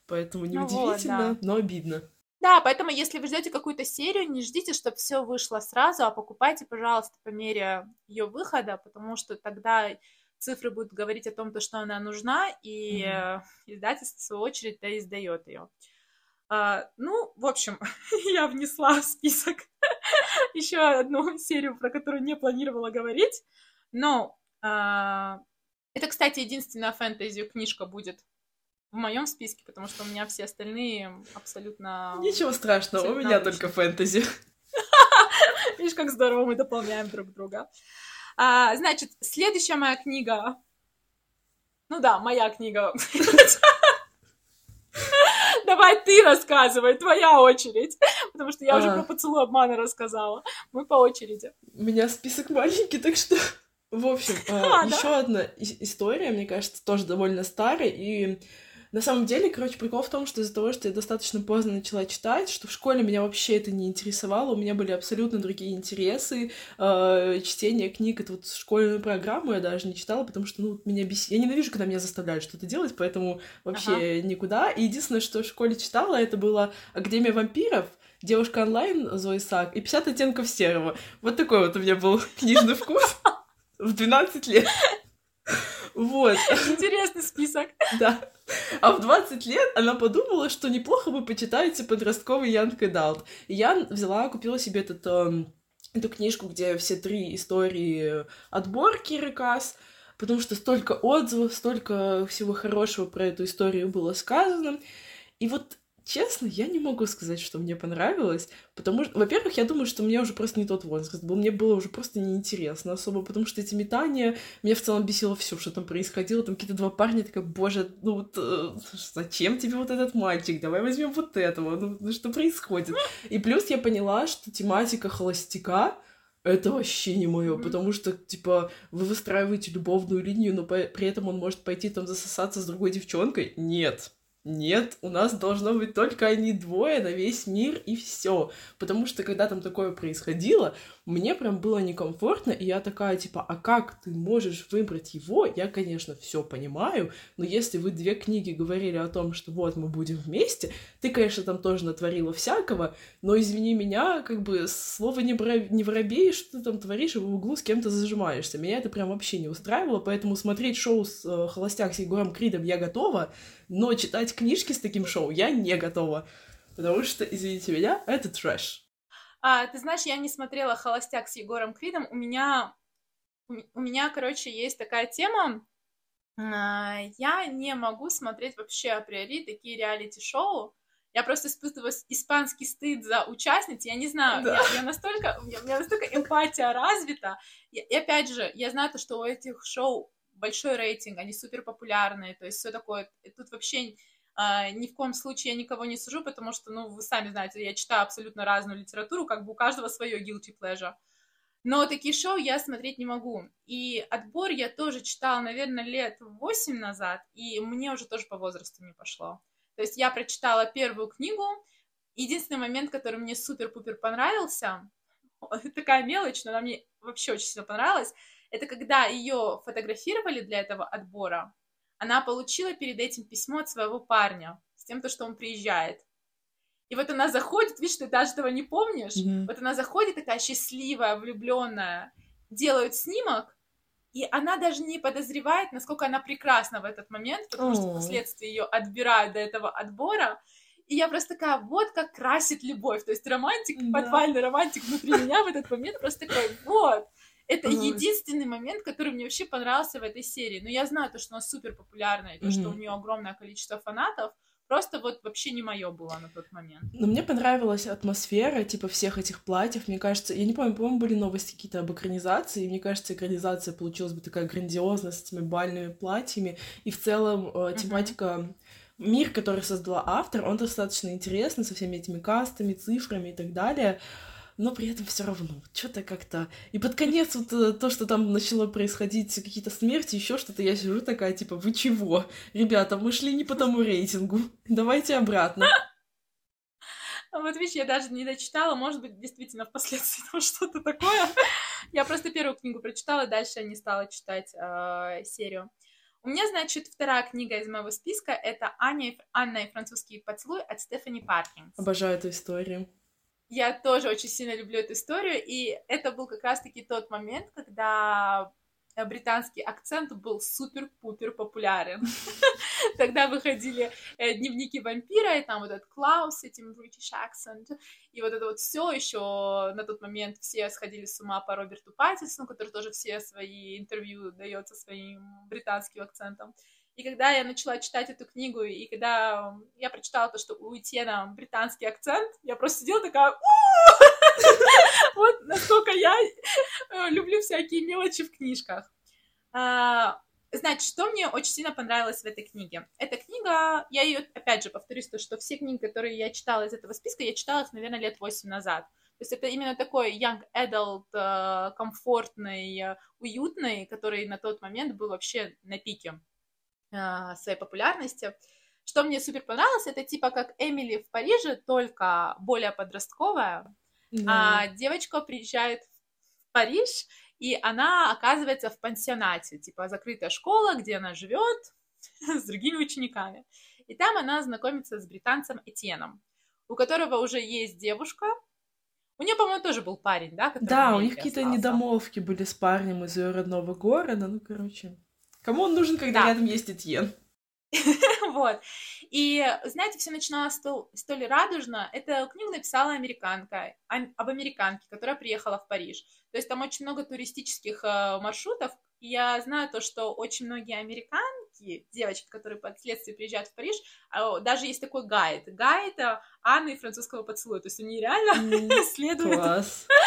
Поэтому неудивительно, ну вот, да. но обидно. Да, поэтому если вы ждете какую-то серию, не ждите, чтобы все вышло сразу, а покупайте, пожалуйста, по мере ее выхода, потому что тогда цифры будут говорить о том, то, что она нужна, и mm-hmm. издательство, в свою очередь, да, издает ее. А, ну, в общем, (laughs) я внесла в список (laughs) еще одну серию, про которую не планировала говорить. Но а, это, кстати, единственная фэнтези книжка будет в моем списке, потому что у меня все остальные абсолютно... Ничего страшного, абсолютно у меня обычные. только фэнтези. (laughs) Видишь, как здорово мы дополняем друг друга. А, значит, следующая моя книга... Ну да, моя книга. Давай ты рассказывай, твоя очередь. (laughs) Потому что я уже про поцелуй обмана рассказала. Мы по очереди. У меня список маленький, так что... (laughs) В общем, а, (laughs) еще одна история, мне кажется, тоже довольно старая, и На самом деле, короче, прикол в том, что из-за того, что я достаточно поздно начала читать, что в школе меня вообще это не интересовало, у меня были абсолютно другие интересы. Э, чтение книг, это вот школьную программу я даже не читала, потому что, ну, меня бесит. Я ненавижу, когда меня заставляют что-то делать, поэтому вообще ага. никуда. И единственное, что в школе читала, это была Академия вампиров, Девушка онлайн Зои Сак и 50 оттенков серого. Вот такой вот у меня был (laughs) книжный вкус в 12 лет. (laughs) Вот. Интересный список. Да. А в 20 лет она подумала, что неплохо бы почитать подростковый Young Adult. И я взяла, купила себе этот, э, эту книжку, где все три истории отборки Рекас, потому что столько отзывов, столько всего хорошего про эту историю было сказано. И вот Честно, я не могу сказать, что мне понравилось, потому что, во-первых, я думаю, что мне уже просто не тот возраст был, мне было уже просто неинтересно особо, потому что эти метания, меня в целом бесило все, что там происходило, там какие-то два парня, такая, боже, ну вот э, зачем тебе вот этот мальчик, давай возьмем вот этого, ну, ну что происходит? И плюс я поняла, что тематика холостяка, это вообще не мое, потому что, типа, вы выстраиваете любовную линию, но при этом он может пойти там засосаться с другой девчонкой. Нет. Нет, у нас должно быть только они двое на весь мир и все. Потому что когда там такое происходило, мне прям было некомфортно, и я такая, типа, а как ты можешь выбрать его? Я, конечно, все понимаю, но если вы две книги говорили о том, что вот мы будем вместе, ты, конечно, там тоже натворила всякого, но извини меня, как бы слово не, бро... не воробей, что ты там творишь, и в углу с кем-то зажимаешься. Меня это прям вообще не устраивало, поэтому смотреть шоу с э, «Холостяк» с Егором Кридом я готова, но читать книжки с таким шоу я не готова. Потому что, извините меня, это трэш. А, ты знаешь, я не смотрела «Холостяк» с Егором Кридом. У меня, у меня, короче, есть такая тема. А, я не могу смотреть вообще априори такие реалити-шоу. Я просто испытываю испанский стыд за участниц. Я не знаю, да. я, я настолько, у меня, у меня настолько эмпатия развита. И, и опять же, я знаю то, что у этих шоу большой рейтинг, они супер популярные, то есть все такое. Тут вообще Uh, ни в коем случае я никого не сужу, потому что, ну, вы сами знаете, я читаю абсолютно разную литературу, как бы у каждого свое guilty pleasure. Но такие шоу я смотреть не могу. И отбор я тоже читала, наверное, лет восемь назад, и мне уже тоже по возрасту не пошло. То есть я прочитала первую книгу. Единственный момент, который мне супер-пупер понравился, (laughs) такая мелочь, но она мне вообще очень сильно понравилась, это когда ее фотографировали для этого отбора, она получила перед этим письмо от своего парня с тем, то, что он приезжает. И вот она заходит, видишь, ты даже этого не помнишь. Mm-hmm. Вот она заходит такая счастливая, влюбленная, делают снимок, и она даже не подозревает, насколько она прекрасна в этот момент, потому oh. что впоследствии ее отбирают до этого отбора. И я просто такая, вот как красит любовь. То есть романтик, да. подвальный романтик внутри меня в этот момент просто такой, вот. Это mm-hmm. единственный момент, который мне вообще понравился в этой серии. Но я знаю то, что она супер популярная, и то, mm-hmm. что у нее огромное количество фанатов. Просто вот вообще не мое было на тот момент. Но мне понравилась атмосфера, типа, всех этих платьев. Мне кажется, я не помню, по-моему, были новости какие-то об экранизации, и мне кажется, экранизация получилась бы такая грандиозная с этими бальными платьями. И в целом э, тематика mm-hmm мир, который создала автор, он достаточно интересный со всеми этими кастами, цифрами и так далее но при этом все равно что-то как-то. И под конец вот э, то, что там начало происходить, какие-то смерти, еще что-то, я сижу такая, типа, вы чего? Ребята, мы шли не по тому рейтингу. Давайте обратно. А вот видишь, я даже не дочитала, может быть, действительно впоследствии там что-то такое. Я просто первую книгу прочитала, дальше не стала читать э, серию. У меня, значит, вторая книга из моего списка — это Аня, Анна и французский поцелуй от Стефани Паркинс. Обожаю эту историю. Я тоже очень сильно люблю эту историю, и это был как раз-таки тот момент, когда британский акцент был супер-пупер популярен. (laughs) Тогда выходили э, дневники вампира, и там вот этот Клаус с этим British accent, и вот это вот все еще на тот момент все сходили с ума по Роберту Паттисону, который тоже все свои интервью дает со своим британским акцентом. И когда я начала читать эту книгу, и когда я прочитала то, что у Этьена британский акцент, я просто сидела такая... (laughs) Вот насколько я э, люблю всякие мелочи в книжках. А, значит, что мне очень сильно понравилось в этой книге? Эта книга, я ее, опять же, повторюсь, то, что все книги, которые я читала из этого списка, я читала их, наверное, лет 8 назад. То есть это именно такой young adult, э, комфортный, э, уютный, который на тот момент был вообще на пике. А, своей популярности. Что мне супер понравилось, это типа как Эмили в Париже, только более подростковая. Да. А девочка приезжает в Париж, и она оказывается в пансионате, типа закрытая школа, где она живет (laughs) с другими учениками. И там она знакомится с британцем Этьеном, у которого уже есть девушка. У нее, по-моему, тоже был парень, да? Да, у них какие-то недомовки были с парнем из ее родного города. Ну, короче. Кому он нужен, когда да. рядом есть Этьен? (laughs) Вот. И, знаете, все начиналось столь, радужно. Эту книгу написала американка, об американке, которая приехала в Париж. То есть там очень много туристических э, маршрутов. И я знаю то, что очень многие американки, девочки, которые впоследствии приезжают в Париж, э, даже есть такой гайд. Гайд э, Анны и французского поцелуя. То есть они реально (laughs) следуют. Класс. (laughs)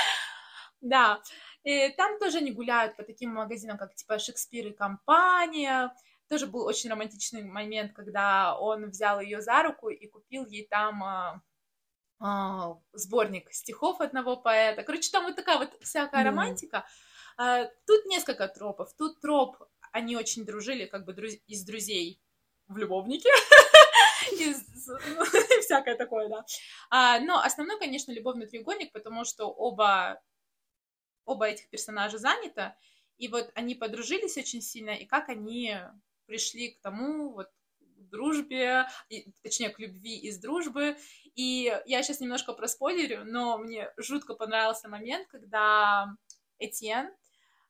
Да. И там тоже они гуляют по таким магазинам, как типа Шекспир и компания, тоже был очень романтичный момент, когда он взял ее за руку и купил ей там а, а, сборник стихов одного поэта. Короче, там вот такая вот всякая mm. романтика. А, тут несколько тропов. Тут троп, они очень дружили, как бы друз... из друзей в любовнике. (laughs) (laughs) Всякое такое, да. А, но основной, конечно, любовный треугольник, потому что оба, оба этих персонажа заняты, и вот они подружились очень сильно, и как они пришли к тому, вот, к дружбе, и, точнее, к любви из дружбы. И я сейчас немножко проспойлерю, но мне жутко понравился момент, когда Этьен,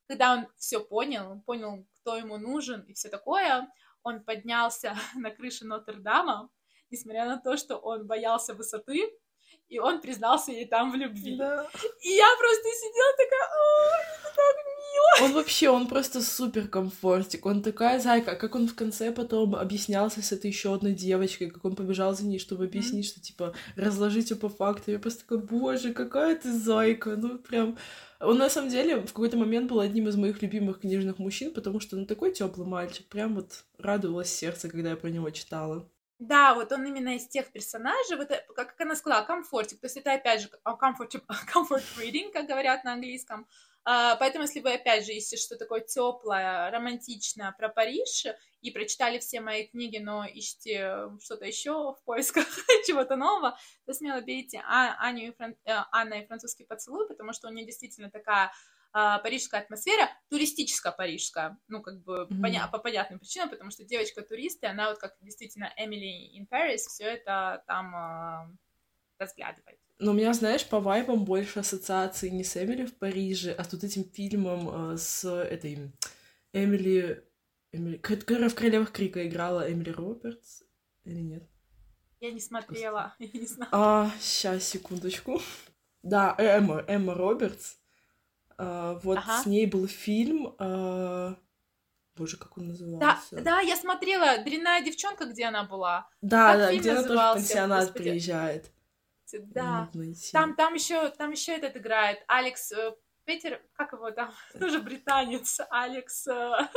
когда он все понял, понял, кто ему нужен и все такое, он поднялся (laughs) на крышу Нотр-Дама, несмотря на то, что он боялся высоты, и он признался ей там в любви. Да. И я просто сидела такая, ой, это так мило. Он вообще, он просто супер комфортик, он такая зайка, как он в конце потом объяснялся с этой еще одной девочкой, как он побежал за ней, чтобы объяснить, что, типа, разложить ее по факту. Я просто такая, боже, какая ты зайка, ну, прям... Он, на самом деле, в какой-то момент был одним из моих любимых книжных мужчин, потому что, ну, такой теплый мальчик, прям вот радовалось сердце, когда я про него читала. Да, вот он именно из тех персонажей, вот, э, как, она сказала, комфортик, то есть это опять же comfort, (laughs) comfort reading, как говорят на английском. Uh, поэтому, если вы опять же ищете что такое теплое, романтичное про Париж и прочитали все мои книги, но ищете что-то еще в поисках (laughs) чего-то нового, то смело берите а, Аню и Фран... Э, Анна и французский поцелуй, потому что у нее действительно такая а, парижская атмосфера, туристическая парижская, ну, как бы mm-hmm. поня- по понятным причинам, потому что девочка турист, и она вот как действительно Эмили in Paris все это там а, разглядывает. Но у меня, знаешь, по вайбам больше ассоциации не с Эмили в Париже, а с вот этим фильмом э, с этой Эмили... Эмили... Которая в «Королевах Крика» играла Эмили Робертс или нет? Я не смотрела, (laughs) я не знаю. А, сейчас, секундочку. Да, Эмма, Эмма Робертс. Uh, вот ага. с ней был фильм. Uh... Боже, как он назывался? Да, да, я смотрела «Дрянная девчонка», где она была. Да, как да, где она тоже в пансионат Господи. приезжает. Да. Там, там еще, там еще этот играет Алекс э, Питер, как его там, (laughs) тоже британец, Алекс. Э,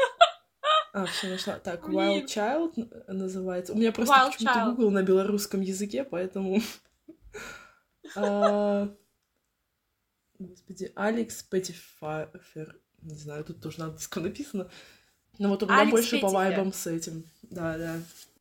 а, все нашла. Так, Wild Child называется. У меня просто почему-то Google на белорусском языке, поэтому. (laughs) А, Господи, Алекс Петтифер. Не знаю, тут тоже на английском написано. Но вот у меня больше по вайбам с этим. Да, да.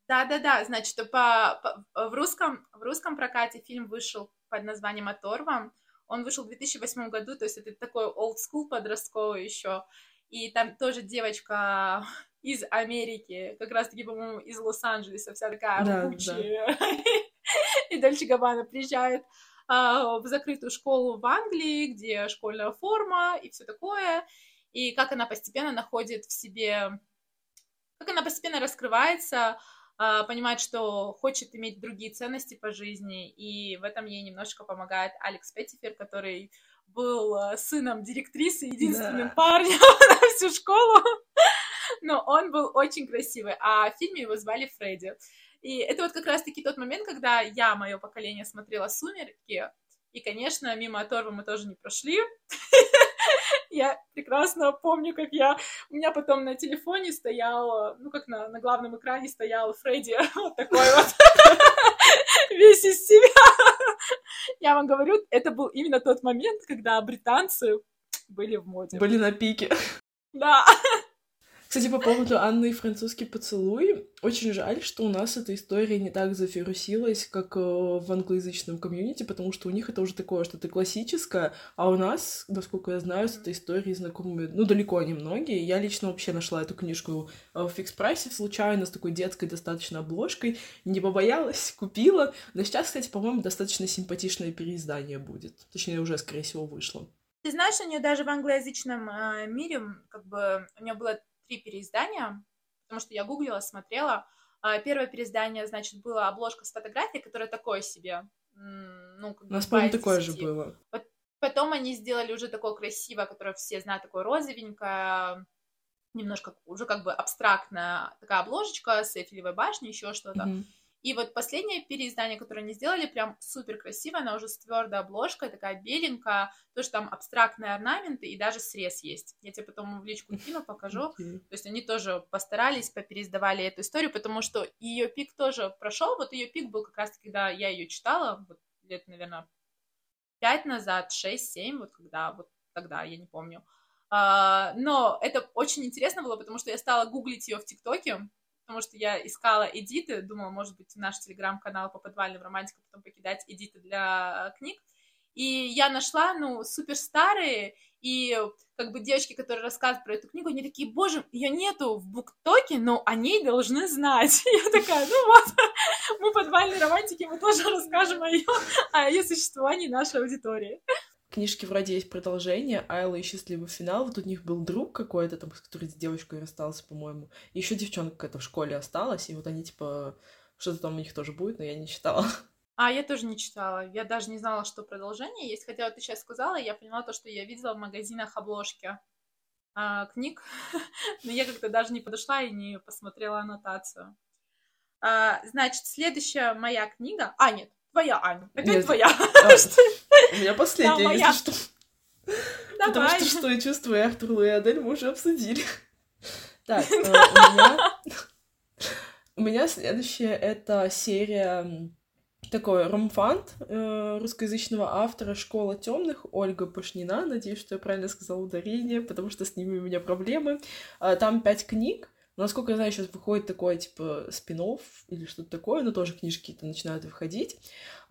Да-да-да, значит, по, по, в, русском, в русском прокате фильм вышел под названием «Оторва». Он вышел в 2008 году, то есть это такой old school подростковый еще. И там тоже девочка (laughs) из Америки, как раз-таки, по-моему, из Лос-Анджелеса, вся такая да, да. (laughs) И Дольче Габбана приезжает а, в закрытую школу в Англии, где школьная форма и все такое, и как она постепенно находит в себе, как она постепенно раскрывается, понимает, что хочет иметь другие ценности по жизни, и в этом ей немножко помогает Алекс Петтифер, который был а, сыном директрисы, единственным да. парнем (laughs) на всю школу, но он был очень красивый, а в фильме его звали Фредди. И это вот как раз-таки тот момент, когда я, мое поколение, смотрела «Сумерки», и, конечно, мимо Оторвы мы тоже не прошли. (laughs) Я прекрасно помню, как я... У меня потом на телефоне стоял, ну, как на, на главном экране стоял Фредди, (laughs) вот такой вот, (laughs) весь из себя. Я вам говорю, это был именно тот момент, когда британцы были в моде. Были на пике. Да. Кстати, по поводу Анны и французский поцелуй, очень жаль, что у нас эта история не так зафирусилась, как э, в англоязычном комьюнити, потому что у них это уже такое что-то классическое, а у нас, насколько я знаю, с этой историей знакомы, ну, далеко не многие. Я лично вообще нашла эту книжку э, в фикс-прайсе случайно, с такой детской достаточно обложкой, не побоялась, (laughs) купила. Но сейчас, кстати, по-моему, достаточно симпатичное переиздание будет. Точнее, уже, скорее всего, вышло. Ты знаешь, у нее даже в англоязычном э, мире, как бы, у нее было три переиздания, потому что я гуглила, смотрела. А, первое переиздание, значит, была обложка с фотографией, которая такое себе. Ну, как У нас, по-моему, такое же было. Потом они сделали уже такое красивое, которое все знают, такое розовенькое, немножко уже как бы абстрактная такая обложечка с Эйфелевой башней, еще что-то. Mm-hmm. И вот последнее переиздание, которое они сделали, прям супер красиво, она уже с твердой обложкой, такая беленькая, тоже там абстрактные орнаменты и даже срез есть. Я тебе потом в личку кину, покажу. Okay. То есть они тоже постарались, попереиздавали эту историю, потому что ее пик тоже прошел. Вот ее пик был как раз когда я ее читала, вот лет, наверное, пять назад, шесть, семь, вот когда, вот тогда, я не помню. Uh, но это очень интересно было, потому что я стала гуглить ее в ТикТоке, потому что я искала эдиты, думала, может быть, наш телеграм-канал по подвальным романтикам потом покидать эдиты для э, книг. И я нашла, ну, супер старые, и как бы девочки, которые рассказывают про эту книгу, они такие, боже, ее нету в буктоке, но о ней должны знать. (laughs) Я такая, ну вот, мы подвальные романтики, мы тоже (laughs) расскажем о ее, о ее существовании нашей аудитории книжки вроде есть продолжение, Айла и счастливый финал. Вот у них был друг какой-то там, с которой с девочкой расстался, по-моему. Еще девчонка какая-то в школе осталась, и вот они типа что-то там у них тоже будет, но я не читала. А, я тоже не читала. Я даже не знала, что продолжение есть. Хотя вот ты сейчас сказала, я поняла то, что я видела в магазинах обложки а, книг. (laughs) но я как-то даже не подошла и не посмотрела аннотацию. А, значит, следующая моя книга... А, нет, твоя, Аня. Опять нет. твоя. (laughs) У меня последняя, если что. Потому что что я чувствую, Артур Луи Адель мы уже обсудили. Так, э, (laughs) у меня... У меня следующая это серия такой ромфант э, русскоязычного автора «Школа темных» Ольга Пашнина. Надеюсь, что я правильно сказала ударение, потому что с ними у меня проблемы. Э, там пять книг. Насколько я знаю, сейчас выходит такое, типа, спин или что-то такое, но тоже книжки-то начинают выходить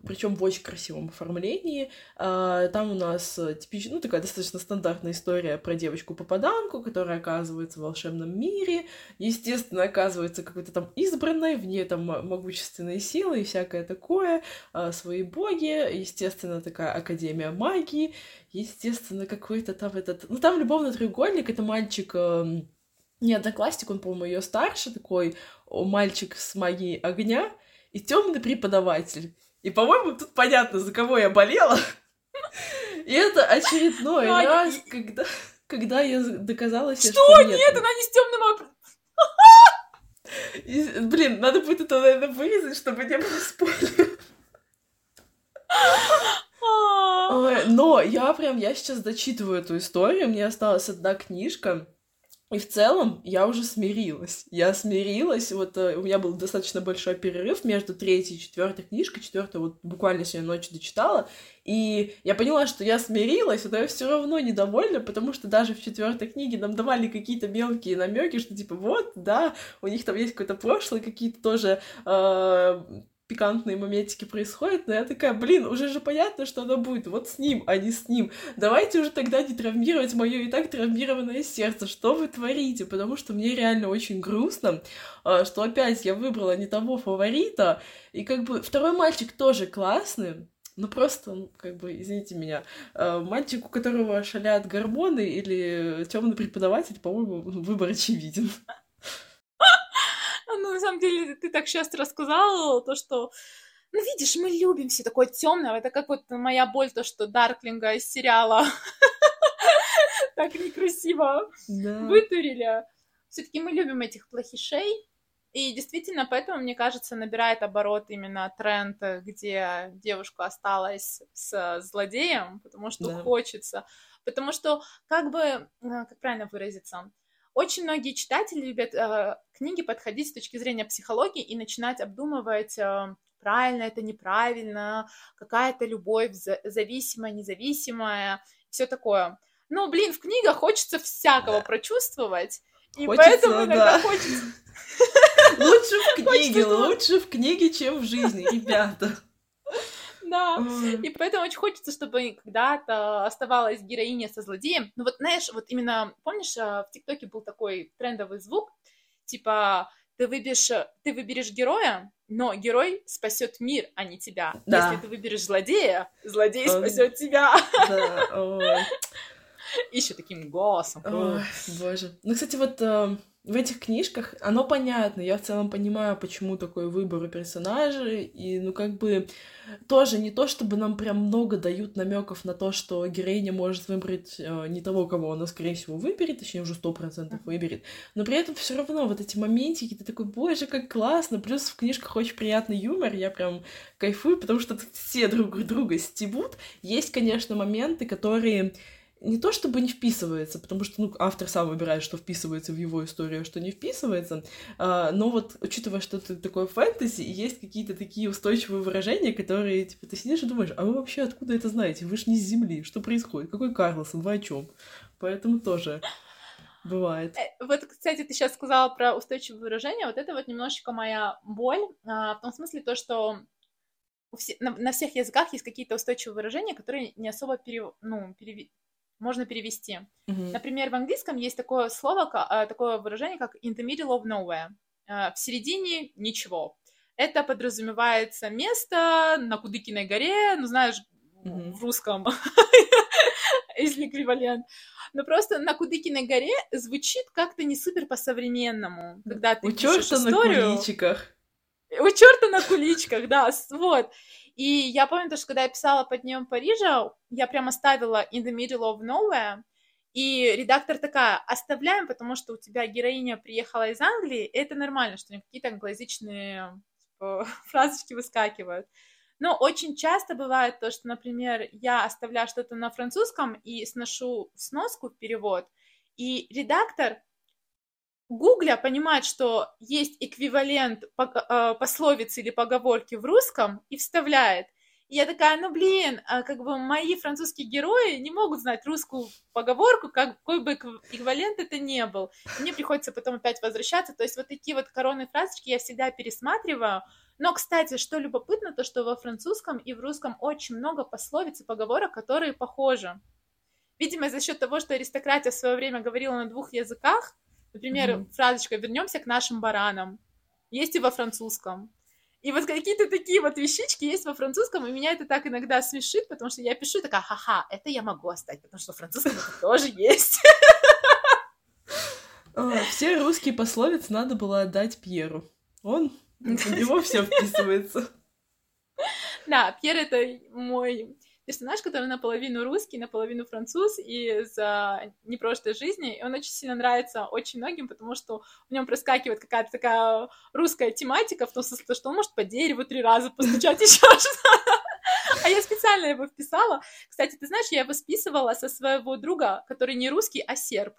причем в очень красивом оформлении. А, там у нас э, типичная, ну, такая достаточно стандартная история про девочку-попаданку, которая оказывается в волшебном мире. Естественно, оказывается какой-то там избранной, в ней там могущественные силы и всякое такое, а, свои боги, естественно, такая академия магии, естественно, какой-то там этот... Ну, там любовный треугольник, это мальчик эм, не одноклассник, он, по-моему, ее старше, такой мальчик с магией огня, и темный преподаватель. И, по-моему, тут понятно, за кого я болела. И это очередной раз, когда, когда я доказала себе, что, что нет. нет, она не с темным и, блин, надо будет это, наверное, вырезать, чтобы не было спойлеров. Но я прям, я сейчас дочитываю эту историю, мне осталась одна книжка, и в целом я уже смирилась. Я смирилась. Вот э, у меня был достаточно большой перерыв между третьей и четвертой книжкой. Четвертую вот буквально сегодня ночью дочитала. И я поняла, что я смирилась, но я все равно недовольна, потому что даже в четвертой книге нам давали какие-то мелкие намеки, что типа вот, да, у них там есть какое-то прошлое, какие-то тоже э, пикантные моментики происходят, но я такая, блин, уже же понятно, что оно будет вот с ним, а не с ним. Давайте уже тогда не травмировать мое и так травмированное сердце. Что вы творите? Потому что мне реально очень грустно, а, что опять я выбрала не того фаворита, и как бы второй мальчик тоже классный, ну просто, как бы, извините меня, а, мальчик, у которого шалят гормоны или темный преподаватель, по-моему, выбор очевиден. Ну, на самом деле, ты так сейчас рассказала, то, что ну, видишь, мы любим все такое темное. Это как вот моя боль, то, что Дарклинга из сериала (laughs) так некрасиво вытурили. Все-таки мы любим этих плохишей. И действительно, поэтому, мне кажется, набирает оборот именно тренд, где девушка осталась с злодеем, потому что да. хочется. Потому что, как бы, э, как правильно выразиться, очень многие читатели любят э, книги подходить с точки зрения психологии и начинать обдумывать, э, правильно это, неправильно, какая-то любовь зависимая, независимая, все такое. Но, блин, в книгах хочется всякого прочувствовать, И Хочется, поэтому иногда да. хочется... (laughs) Лучше в (laughs) книге, лучше в книге, чем в жизни, ребята. Да. И поэтому очень хочется, чтобы когда-то оставалась героиня со злодеем. Ну вот, знаешь, вот именно, помнишь, а, в ТикТоке был такой трендовый звук, типа, ты выберешь, ты выберешь героя, но герой спасет мир, а не тебя. Да. Если ты выберешь злодея, злодей Он- спасет тебя. Да. (laughs) Еще таким голосом. Ой, боже. Ну, кстати, вот э, в этих книжках оно понятно. Я в целом понимаю, почему такой выбор у персонажей. И, ну, как бы, тоже не то, чтобы нам прям много дают намеков на то, что героиня может выбрать э, не того, кого она, скорее всего, выберет, точнее, уже сто процентов выберет. Но при этом все равно вот эти моментики, ты такой, боже, как классно. Плюс в книжках очень приятный юмор, я прям кайфую, потому что тут все друг друга стебут. Есть, конечно, моменты, которые не то чтобы не вписывается, потому что ну, автор сам выбирает, что вписывается в его историю, а что не вписывается, а, но вот учитывая, что это такое фэнтези, есть какие-то такие устойчивые выражения, которые, типа, ты сидишь и думаешь, а вы вообще откуда это знаете? Вы ж не с земли, что происходит? Какой Карлсон? Вы о чем? Поэтому тоже бывает. Э, Вот, кстати, ты сейчас сказала про устойчивое выражение. Вот это вот немножечко моя боль, а, в том смысле то, что на, на всех языках есть какие-то устойчивые выражения, которые не особо пере- ну, переви- можно перевести. Мгм. Например, в английском есть такое слово, а, такое выражение, как in the middle of nowhere. А, В середине ничего. Это подразумевается место на Кудыкиной горе, ну, знаешь, Мгм. в русском, (laughs) если эквивалент. Но просто на Кудыкиной горе звучит как-то не супер по-современному, когда ты У пишешь черта на историю. куличиках. У черта на куличках, да, вот. И я помню, то, что когда я писала под днем Парижа, я прямо ставила in the middle of nowhere, и редактор такая, оставляем, потому что у тебя героиня приехала из Англии, это нормально, что у нее какие-то англоязычные типа, (laughs) фразочки выскакивают. Но очень часто бывает то, что, например, я оставляю что-то на французском и сношу сноску в перевод, и редактор Гугля понимает, что есть эквивалент э, пословицы или поговорки в русском и вставляет. И я такая, ну блин, а как бы мои французские герои не могут знать русскую поговорку, какой бы экв- эквивалент это не был. И мне приходится потом опять возвращаться. То есть вот такие вот коронные фразочки я всегда пересматриваю. Но, кстати, что любопытно, то что во французском и в русском очень много пословиц и поговорок, которые похожи. Видимо, за счет того, что аристократия в свое время говорила на двух языках, например, Мгм. фразочка «вернемся к нашим баранам», есть и во французском. И вот какие-то такие вот вещички есть во французском, и меня это так иногда смешит, потому что я пишу такая, ха-ха, это я могу оставить, потому что в французском это тоже есть. (laughs) А, все русские пословицы надо было отдать Пьеру. Он, у него все вписывается. Да, Пьер это мой персонаж, который наполовину русский, наполовину француз из а, непростой жизни. И он очень сильно нравится очень многим, потому что в нем проскакивает какая-то такая русская тематика, в том смысле, что он может по дереву три раза постучать (laughs) еще что-то. А я специально его вписала. Кстати, ты знаешь, я его списывала со своего друга, который не русский, а серб.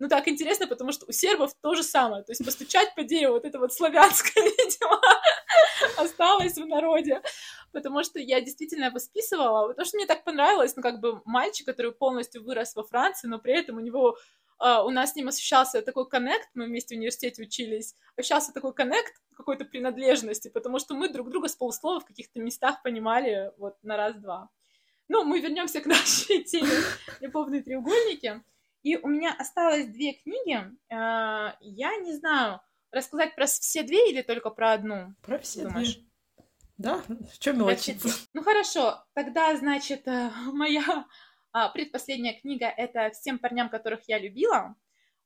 Ну так интересно, потому что у сербов то же самое. То есть постучать по дереву, вот это вот славянское, (laughs) видимо, (laughs) осталось в народе. Потому что я действительно его списывала, потому что мне так понравилось, ну как бы мальчик, который полностью вырос во Франции, но при этом у него а, у нас с ним ощущался такой коннект, мы вместе в университете учились, ощущался такой коннект какой-то принадлежности, потому что мы друг друга с полуслова в каких-то местах понимали вот на раз-два. Ну, мы вернемся к (laughs) нашей теме «Любовные треугольники». И у меня осталось две книги. А, Я не знаю, рассказать про все две или только про одну? Про все Думаешь? две. Да, в чем мелочиться? Ну хорошо, тогда, значит, э, (laughs) моя а, предпоследняя книга это «Всем парням, которых я любила».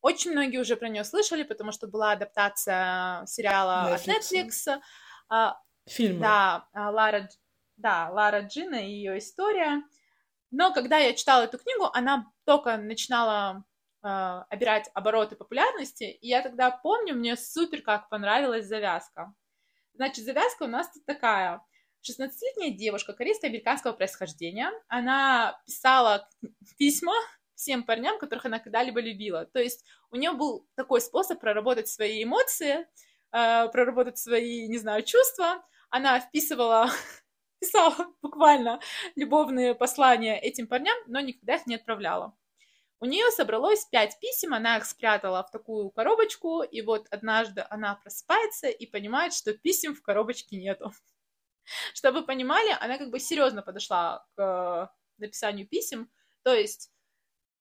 Очень многие уже про нее слышали, потому что была адаптация сериала от Netflix. Netflix. А, Фильмы. Да, а, Лара, да, Лара Джина и ее история. Но когда я читала эту книгу, она только начинала обирать обороты популярности, и я тогда помню, мне супер как понравилась завязка. Значит, завязка у нас тут такая. 16-летняя девушка корейско-американского происхождения, она писала письма всем парням, которых она когда-либо любила. То есть у нее был такой способ проработать свои эмоции, э, проработать свои, не знаю, чувства. Она вписывала, (laughs) писала буквально любовные послания этим парням, но никогда их не отправляла. У нее собралось пять писем, она их спрятала в такую коробочку, и вот однажды она просыпается и понимает, что писем в коробочке нету. (laughs) Чтобы вы понимали, она как бы серьезно подошла к э, написанию писем, то есть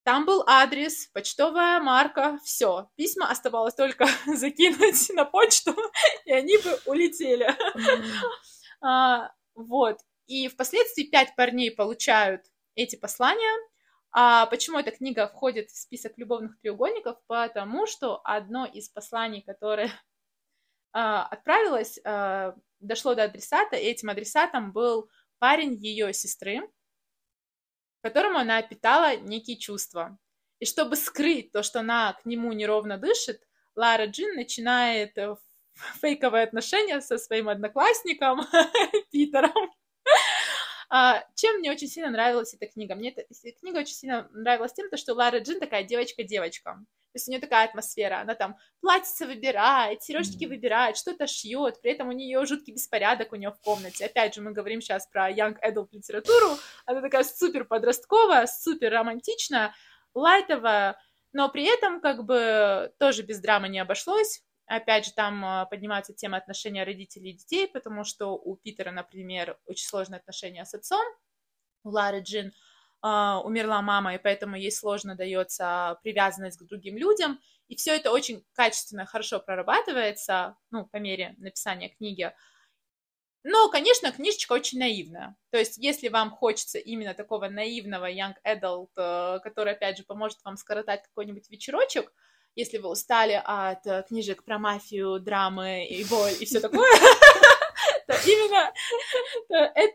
там был адрес, почтовая марка, все. Письма оставалось только (laughs) закинуть на почту, (laughs) и они бы улетели. а, вот. И впоследствии пять парней получают эти послания, а почему эта книга входит в список любовных треугольников? Потому что одно из посланий, которое (laughs) а, отправилось, а, дошло до адресата, и этим адресатом был парень ее сестры, которому она питала некие чувства. И чтобы скрыть то, что она к нему неровно дышит, Лара Джин начинает э, (laughs) фейковые отношения со своим одноклассником (laughs) Питером. А, чем мне очень сильно нравилась эта книга? Мне эта книга очень сильно нравилась тем, что Лара Джин такая девочка-девочка. То есть у нее такая атмосфера, она там платьице выбирает, сережки выбирает, что-то шьет, при этом у нее жуткий беспорядок у нее в комнате. Опять же, мы говорим сейчас про young adult литературу, она такая супер подростковая, супер романтичная, лайтовая, но при этом как бы тоже без драмы не обошлось. Опять же, там а, поднимается тема отношения родителей и детей, потому что у Питера, например, очень сложные отношения с отцом, у Лары Джин Uh, умерла мама, и поэтому ей сложно дается привязанность к другим людям. И все это очень качественно, хорошо прорабатывается, ну, по мере написания книги. Но, конечно, книжечка очень наивная. То есть, если вам хочется именно такого наивного young adult, э, который, опять же, поможет вам скоротать какой-нибудь вечерочек, если вы устали от э, книжек про мафию, драмы и боль и все (laughs) такое, (laughs) то именно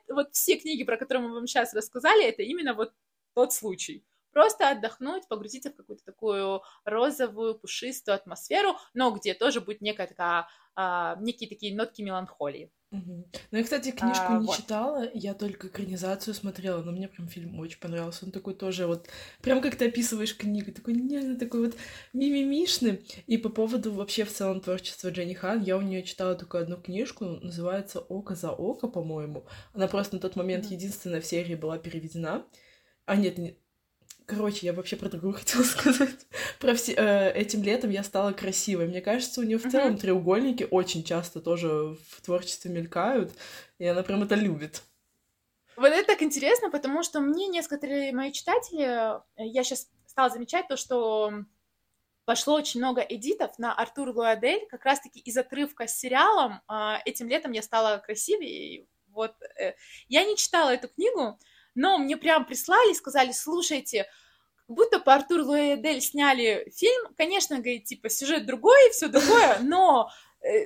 вот все книги, про которые мы вам сейчас рассказали, это именно вот тот случай. Просто отдохнуть, погрузиться в какую-то такую розовую, пушистую атмосферу, но где тоже будет некая такая, а, некие такие нотки меланхолии. Угу. Ну, я, кстати, книжку а, не вот. читала, я только экранизацию смотрела, но мне прям фильм очень понравился. Он такой тоже вот, прям как ты описываешь книгу, такой нежный, такой вот мимимишный. И по поводу вообще в целом творчества Дженни Хан, я у нее читала только одну книжку, называется «Око за око», по-моему. Она просто на тот момент единственная в серии была переведена. А нет, не... Короче, я вообще про другую (laughs) хотела сказать. Про все... Э, этим летом я стала красивой. Мне кажется, у нее в uh-huh. целом треугольники очень часто тоже в творчестве мелькают, и она прям это любит. Вот это так интересно, потому что мне некоторые мои читатели, э, я сейчас стала замечать то, что пошло очень много эдитов на Артур Луадель, как раз-таки из отрывка с сериалом. А, этим летом я стала красивее. Вот э, я не читала эту книгу, но мне прям прислали, сказали, слушайте, как будто по Артур Луэдель сняли фильм, конечно, говорит, типа, сюжет другой все другое, но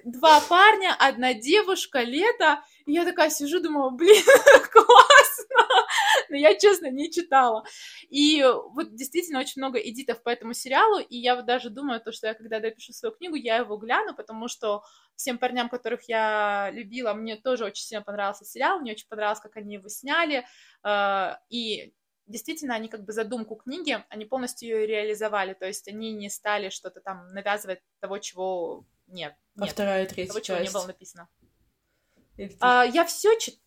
два парня, одна девушка, лето, и я такая сижу, думаю, блин, (laughs) классно, но я, честно, не читала. И вот действительно очень много эдитов по этому сериалу, и я вот даже думаю, то, что я когда допишу свою книгу, я его гляну, потому что всем парням, которых я любила, мне тоже очень сильно понравился сериал, мне очень понравилось, как они его сняли, э, и действительно, они как бы задумку книги, они полностью ее реализовали, то есть они не стали что-то там навязывать того, чего нет. А нет, вторая, третья того, часть? чего не было написано. А, я все читала.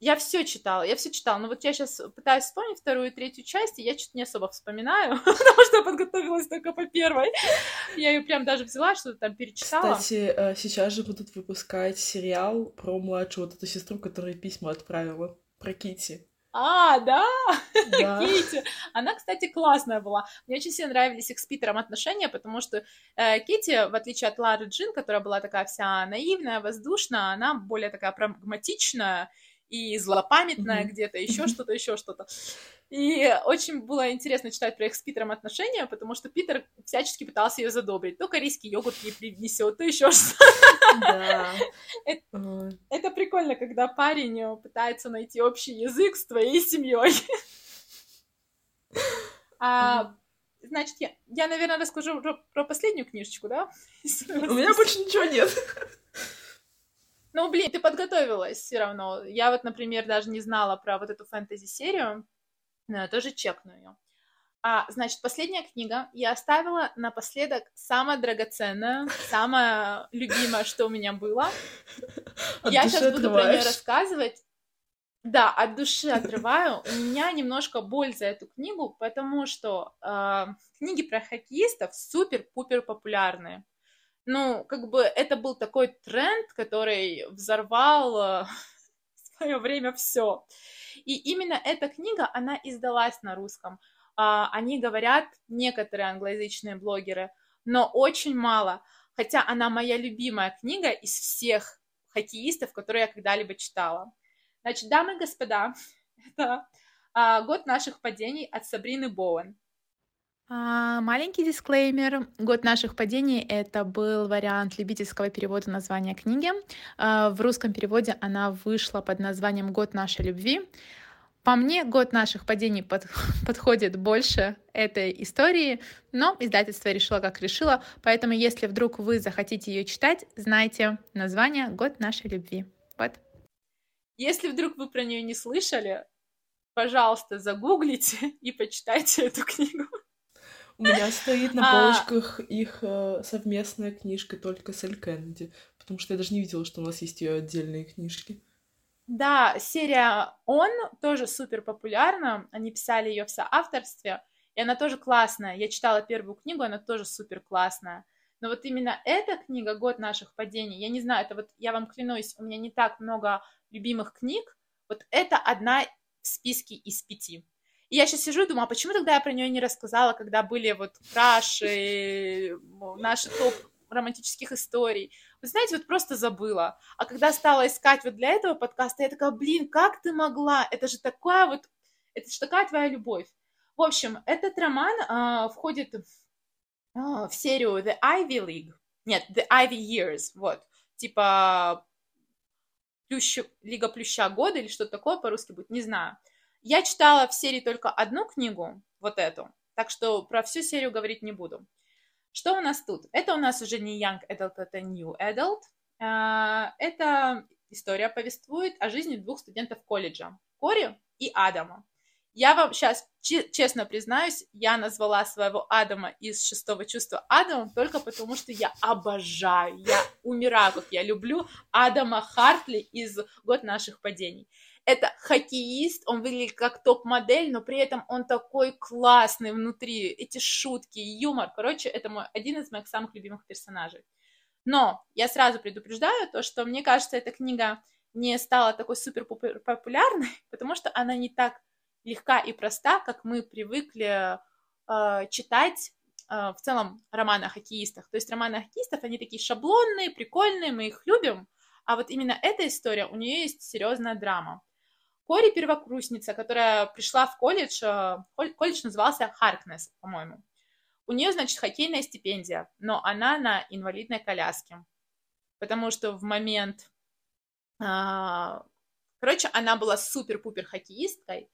Я все читала, я все читала. Но вот я сейчас пытаюсь вспомнить вторую и третью часть, и я что-то не особо вспоминаю, (laughs) потому что я подготовилась только по первой. Я ее прям даже взяла, что-то там перечитала. Кстати, э, сейчас же будут выпускать сериал про младшую вот эту сестру, которая письма отправила, про Кити. А, да, (laughs) да. Кити. Она, кстати, классная была. Мне очень сильно нравились их с Питером отношения, потому что э, Кити, в отличие от Лары Джин, которая была такая вся наивная, воздушная, она более такая прагматичная и злопамятная mm-hmm. где-то, еще mm-hmm. что-то, еще что-то. И очень было интересно читать про их с Питером отношения, потому что Питер всячески пытался ее задобрить. То корейский йогурт ей принесет, то еще что-то. Это прикольно, когда парень пытается найти общий язык с твоей семьей. А, значит, я, я, наверное, расскажу про, про последнюю книжечку, да? У меня больше ничего нет. Ну, блин, ты подготовилась все равно. Я вот, например, даже не знала про вот эту фэнтези-серию, но я тоже чекну ее. А, значит, последняя книга я оставила напоследок самое драгоценное, самое любимое, что у меня было. От я сейчас буду про нее рассказывать. Да, от души отрываю. У меня немножко боль за эту книгу, потому что э, книги про хоккеистов супер-пупер популярные. Ну, как бы это был такой тренд, который взорвал э, (laughs) в свое время все. И именно эта книга, она издалась на русском. Э, они говорят, некоторые англоязычные блогеры, но очень мало. Хотя она моя любимая книга из всех хоккеистов, которые я когда-либо читала. Значит, дамы и господа, (laughs) это а, «Год наших падений» от Сабрины Боуэн. А, маленький дисклеймер. «Год наших падений» — это был вариант любительского перевода названия книги. А, в русском переводе она вышла под названием «Год нашей любви». По мне, год наших падений под, (laughs) подходит больше этой истории, но издательство решило, как решило, поэтому если вдруг вы захотите ее читать, знайте название «Год нашей любви». Вот. Если вдруг вы про нее не слышали, пожалуйста, загуглите (laughs) и почитайте эту книгу. У меня стоит на а. полочках их э, совместная книжка только с Эль Кеннеди, потому что я даже не видела, что у нас есть ее отдельные книжки. Да, серия «Он» тоже супер популярна. Они писали ее в соавторстве, и она тоже классная. Я читала первую книгу, она тоже супер классная. Но вот именно эта книга «Год наших падений», я не знаю, это вот, я вам клянусь, у меня не так много любимых книг, вот это одна в списке из пяти. И я сейчас сижу и думаю, а почему тогда я про нее не рассказала, когда были вот краши, наши топ романтических историй. Вы знаете, вот просто забыла. А когда стала искать вот для этого подкаста, я такая, блин, как ты могла? Это же такая вот, это же такая твоя любовь. В общем, этот роман а, входит а, в серию The Ivy League. Нет, The Ivy Years, вот. Типа плющ... Лига Плюща года или что-то такое по-русски будет, не знаю. Я читала в серии только одну книгу, вот эту, так что про всю серию говорить не буду. Что у нас тут? Это у нас уже не Young Adult, это New Adult. А, эта история повествует о жизни двух студентов колледжа, Кори и Адама. Я вам сейчас честно признаюсь, я назвала своего Адама из шестого чувства Адамом только потому, что я обожаю, я умираю, как я люблю Адама Хартли из «Год наших падений» это хоккеист, он выглядит как топ-модель, но при этом он такой классный внутри, эти шутки, юмор, короче, это мой, один из моих самых любимых персонажей. Но я сразу предупреждаю то, что мне кажется, эта книга не стала такой супер популярной, (laughs) потому что она не так легка и проста, как мы привыкли э, читать э, в целом романы о хоккеистах. То есть романы о хоккеистах, они такие шаблонные, прикольные, мы их любим, а вот именно эта история, у нее есть серьезная драма. Кори первокурсница, которая пришла в колледж, э, колледж назывался Харкнес, по-моему. У нее, значит, хоккейная стипендия, но она на инвалидной коляске, потому что в момент... А, короче, она была супер-пупер хоккеисткой,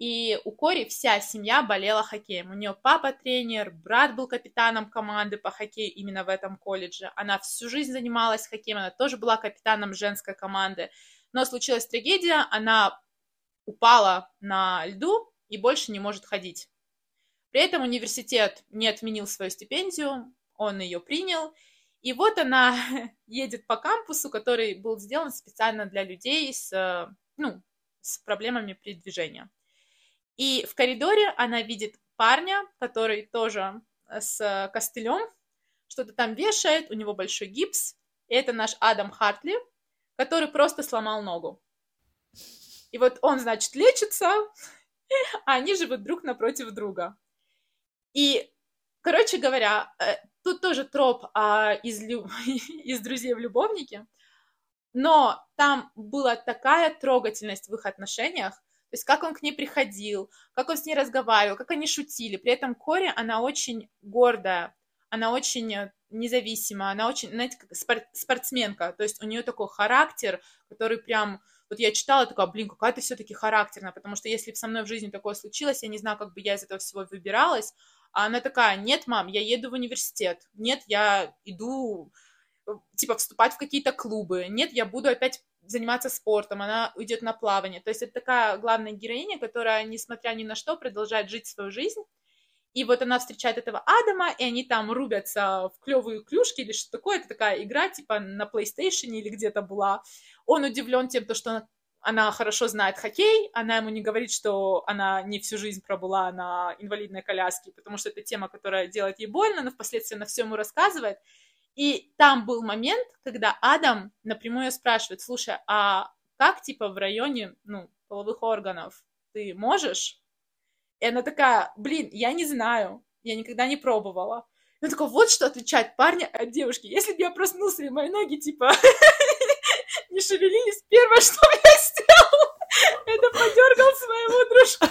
и у Кори вся семья болела хоккеем. У нее папа тренер, брат был капитаном команды по хоккею именно в этом колледже. Она всю жизнь занималась хоккеем, она тоже была капитаном женской команды. Но случилась трагедия, она упала на льду и больше не может ходить. При этом университет не отменил свою стипендию, он ее принял, и вот она (laughs) едет по кампусу, который был сделан специально для людей с, ну, с проблемами передвижения. И в коридоре она видит парня, который тоже с костылем, что-то там вешает, у него большой гипс. И это наш Адам Хартли, который просто сломал ногу. И вот он, значит, лечится, (laughs) а они живут друг напротив друга. И, короче говоря, э, тут тоже троп а, из, лю... (laughs) из «Друзей в любовнике», но там была такая трогательность в их отношениях, то есть как он к ней приходил, как он с ней разговаривал, как они шутили. При этом Кори, она очень гордая, она очень независимая, она очень, знаете, как спортсменка. То есть у нее такой характер, который прям вот я читала, такая, блин, какая ты все-таки характерная, потому что если бы со мной в жизни такое случилось, я не знаю, как бы я из этого всего выбиралась, а она такая, нет, мам, я еду в университет, нет, я иду, э, типа, вступать в какие-то клубы, нет, я буду опять заниматься спортом, она уйдет на плавание. То есть это такая главная героиня, которая, несмотря ни на что, продолжает жить свою жизнь, и вот она встречает этого Адама, и они там рубятся в клевые клюшки или что такое. Это такая игра, типа на PlayStation или где-то была. Он удивлен тем, то, что она хорошо знает хоккей, она ему не говорит, что она не всю жизнь пробыла на инвалидной коляске, потому что это тема, которая делает ей больно, но впоследствии она все ему рассказывает. И там был момент, когда Адам напрямую спрашивает, слушай, а как, типа, в районе, ну, половых органов ты можешь? И она такая, блин, я не знаю, я никогда не пробовала. Он такой, вот что отличает парня от девушки. Если бы я проснулся, и мои ноги, типа, (laughs) не шевелились, первое, что я сделал, (laughs) это подергал своего дружка.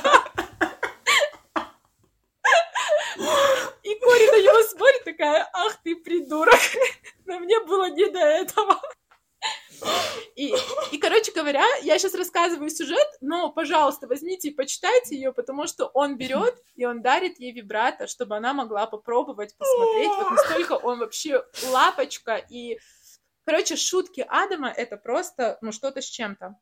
И Кори на него смотрит, такая, ах ты придурок. (laughs) Но мне было не до этого. И, и, короче говоря, я сейчас рассказываю сюжет, но, пожалуйста, возьмите и почитайте ее, потому что он берет и он дарит ей вибратор, чтобы она могла попробовать, посмотреть. Вот настолько он вообще лапочка. И, короче, шутки Адама — это просто, ну, что-то с чем-то.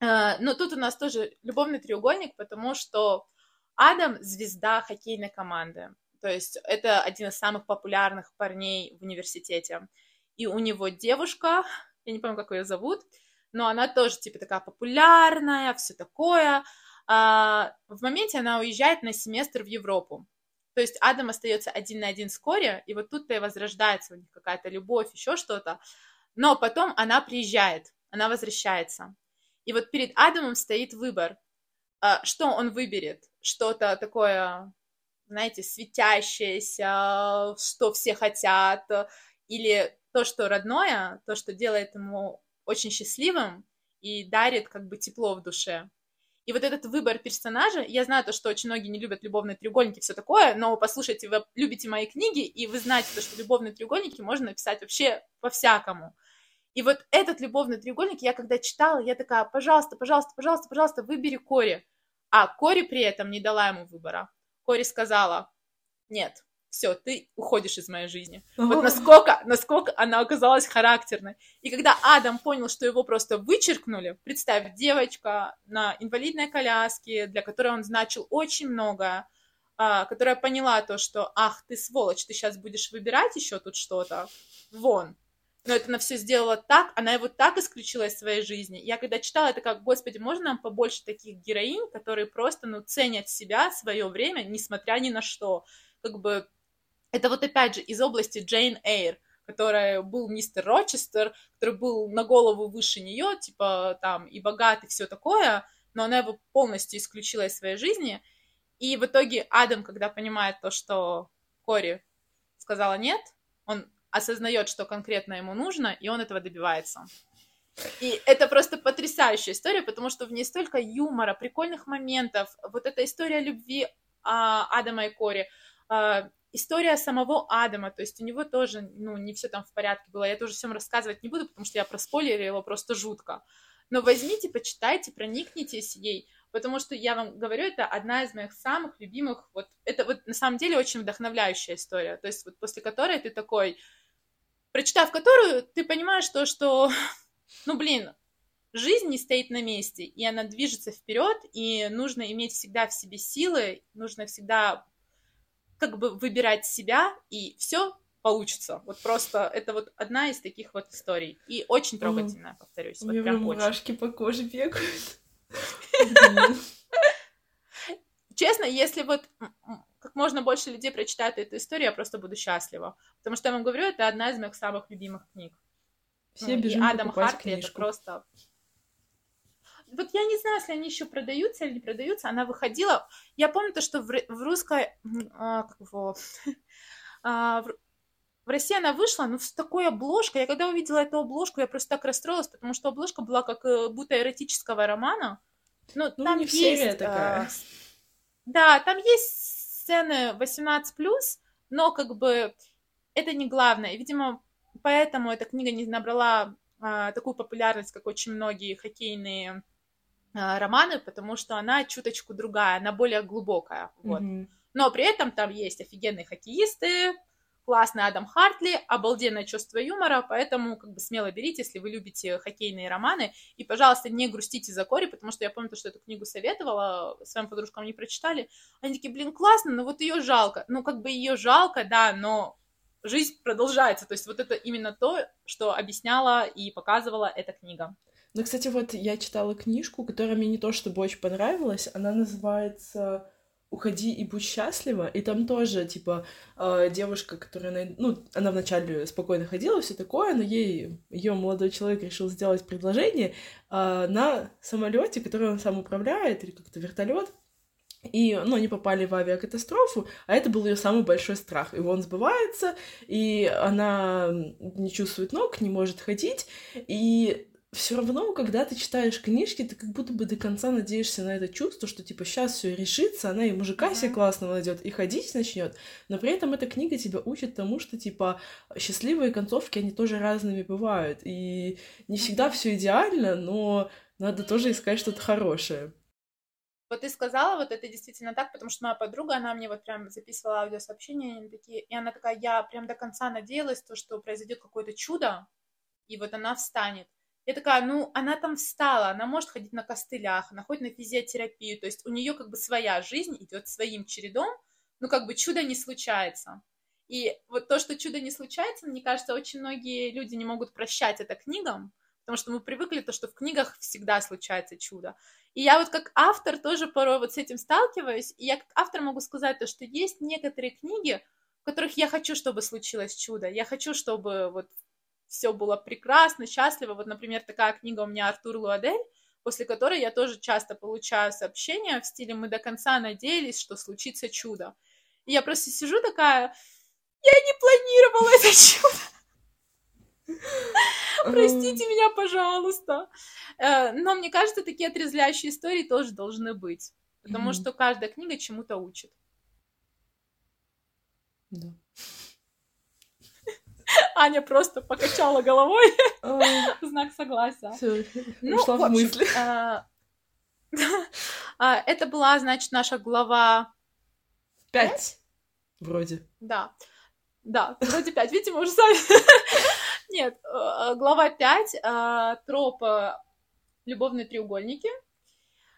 А, но тут у нас тоже любовный треугольник, потому что Адам — звезда хоккейной команды. То есть это один из самых популярных парней в университете. И у него девушка, я не помню, как ее зовут, но она тоже, типа, такая популярная, все такое. А, в моменте она уезжает на семестр в Европу. То есть Адам остается один на один с Кори, и вот тут-то и возрождается у них какая-то любовь, еще что-то. Но потом она приезжает, она возвращается. И вот перед Адамом стоит выбор, а, что он выберет что-то такое, знаете, светящееся, что все хотят, или то, что родное, то, что делает ему очень счастливым и дарит как бы тепло в душе. И вот этот выбор персонажа, я знаю то, что очень многие не любят любовные треугольники, все такое, но послушайте, вы любите мои книги, и вы знаете то, что любовные треугольники можно написать вообще по-всякому. И вот этот любовный треугольник, я когда читала, я такая, пожалуйста, пожалуйста, пожалуйста, пожалуйста, выбери Кори. А Кори при этом не дала ему выбора. Кори сказала, нет, все, ты уходишь из моей жизни. Вот насколько, насколько она оказалась характерной. И когда Адам понял, что его просто вычеркнули, представь, девочка на инвалидной коляске, для которой он значил очень много, а, которая поняла то, что, ах, ты сволочь, ты сейчас будешь выбирать еще тут что-то, вон, но это она все сделала так, она его так исключила из своей жизни. Я когда читала, это как, господи, можно нам побольше таких героинь, которые просто, ну, ценят себя, свое время, несмотря ни на что. Как бы, это вот опять же из области Джейн Эйр, которая был мистер Рочестер, который был на голову выше нее, типа, там, и богат, и все такое, но она его полностью исключила из своей жизни. И в итоге Адам, когда понимает то, что Кори сказала нет, он осознает, что конкретно ему нужно, и он этого добивается. И это просто потрясающая история, потому что в ней столько юмора, прикольных моментов. Вот эта история любви а, Адама и Кори, а, история самого Адама, то есть у него тоже, ну, не все там в порядке было. Я тоже всем рассказывать не буду, потому что я проспойлерила просто жутко. Но возьмите, почитайте, проникнитесь ей, потому что я вам говорю, это одна из моих самых любимых, вот это вот на самом деле очень вдохновляющая история, то есть вот после которой ты такой, прочитав которую, ты понимаешь то, что, (laughs) ну, блин, жизнь не стоит на месте, и она движется вперед, и нужно иметь всегда в себе силы, нужно всегда как бы выбирать себя, и все получится. Вот просто это вот одна из таких вот историй. И очень трогательная, повторюсь. У вот прям мурашки по коже бегают. Честно, если вот как можно больше людей прочитает эту историю, я просто буду счастлива. Потому что я вам говорю, это одна из моих самых любимых книг. Все ну, бежим Адам Хартли это просто... Вот я не знаю, если они еще продаются или не продаются. Она выходила... Я помню то, что в, в русской... А, как его... (laughs) а, в... в России она вышла, но с такой обложкой. Я когда увидела эту обложку, я просто так расстроилась, потому что обложка была как э, будто эротического романа. Ну, ну там есть... такая. А, да, там есть сцены 18+, но как бы это не главное. видимо, поэтому эта книга не набрала а, такую популярность, как очень многие хоккейные романы, потому что она чуточку другая, она более глубокая. Вот. Mm-hmm. Но при этом там есть офигенные хоккеисты, классный Адам Хартли, обалденное чувство юмора, поэтому как бы смело берите, если вы любите хоккейные романы, и, пожалуйста, не грустите за Кори, потому что я помню, что эту книгу советовала, своим подружкам не прочитали, они такие, блин, классно, но вот ее жалко, ну, как бы ее жалко, да, но жизнь продолжается, то есть вот это именно то, что объясняла и показывала эта книга. Ну, кстати, вот я читала книжку, которая мне не то чтобы очень понравилась. Она называется «Уходи и будь счастлива», и там тоже, типа, э, девушка, которая, ну, она вначале спокойно ходила, все такое, но ей, ее молодой человек решил сделать предложение э, на самолете, который он сам управляет, или как-то вертолет, и, ну, они попали в авиакатастрофу, а это был ее самый большой страх. И он сбывается, и она не чувствует ног, не может ходить, и все равно, когда ты читаешь книжки, ты как будто бы до конца надеешься на это чувство, что типа сейчас все решится, она и мужика mm-hmm. себе классного найдет, и ходить начнет. Но при этом эта книга тебя учит тому, что типа счастливые концовки, они тоже разными бывают. И не всегда все идеально, но надо тоже искать что-то хорошее. Вот ты сказала, вот это действительно так, потому что моя подруга, она мне вот прям записывала аудиосообщения, они такие, и она такая, я прям до конца надеялась, то, что произойдет какое-то чудо, и вот она встанет. Я такая, ну, она там встала, она может ходить на костылях, она ходит на физиотерапию, то есть у нее как бы своя жизнь идет своим чередом, ну, как бы чудо не случается. И вот то, что чудо не случается, мне кажется, очень многие люди не могут прощать это книгам, потому что мы привыкли то, что в книгах всегда случается чудо. И я вот как автор тоже порой вот с этим сталкиваюсь, и я как автор могу сказать то, что есть некоторые книги, в которых я хочу, чтобы случилось чудо, я хочу, чтобы вот все было прекрасно, счастливо. Вот, например, такая книга у меня Артур Луадель, после которой я тоже часто получаю сообщения в стиле «Мы до конца надеялись, что случится чудо». И я просто сижу такая, я не планировала это чудо. (laughs) Простите меня, пожалуйста. Э, но мне кажется, такие отрезвляющие истории тоже должны быть. Потому что каждая книга чему-то учит. Да. Аня просто покачала головой. Знак согласия. Ну, ушла в мысли. А, а, это была, значит, наша глава... Пять. Вроде. Да. Да, вроде пять. Видите, мы уже сами... (laughs) Нет, э, глава пять. Э, троп «Любовные треугольники».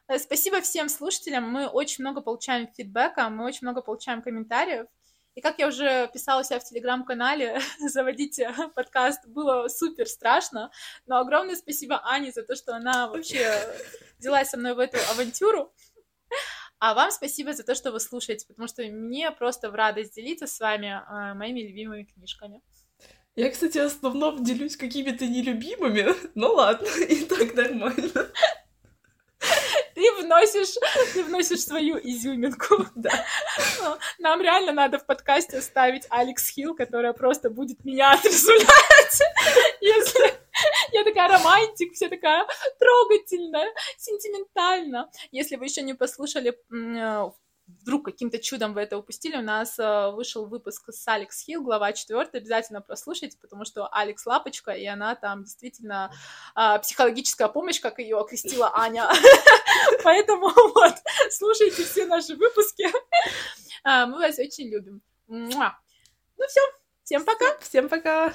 Э, спасибо всем слушателям. Мы очень много получаем фидбэка, мы очень много получаем комментариев. И как я уже писала себя в телеграм-канале, (laughs) заводить подкаст было супер страшно, но огромное спасибо Ане за то, что она вообще взялась со мной в эту авантюру. А вам спасибо за то, что вы слушаете, потому что мне просто в радость делиться с вами э, моими любимыми книжками. Я, кстати, в основном делюсь какими-то нелюбимыми, (laughs) но ладно, (laughs) и так нормально ты вносишь, ты вносишь свою изюминку. Да. Ну, нам реально надо в подкасте ставить Алекс Хилл, которая просто будет меня отрезвлять, если я такая романтик, вся такая трогательная, сентиментальная. Если вы еще не послушали э, вдруг каким-то чудом вы это упустили, у нас э, вышел выпуск с Алекс Хилл, глава 4, обязательно прослушайте, потому что Алекс Лапочка, и она там действительно э, психологическая помощь, как ее окрестила Аня. (laughs) Поэтому вот, слушайте все наши выпуски. Э, мы вас очень любим. Ну все, всем пока. Всем пока.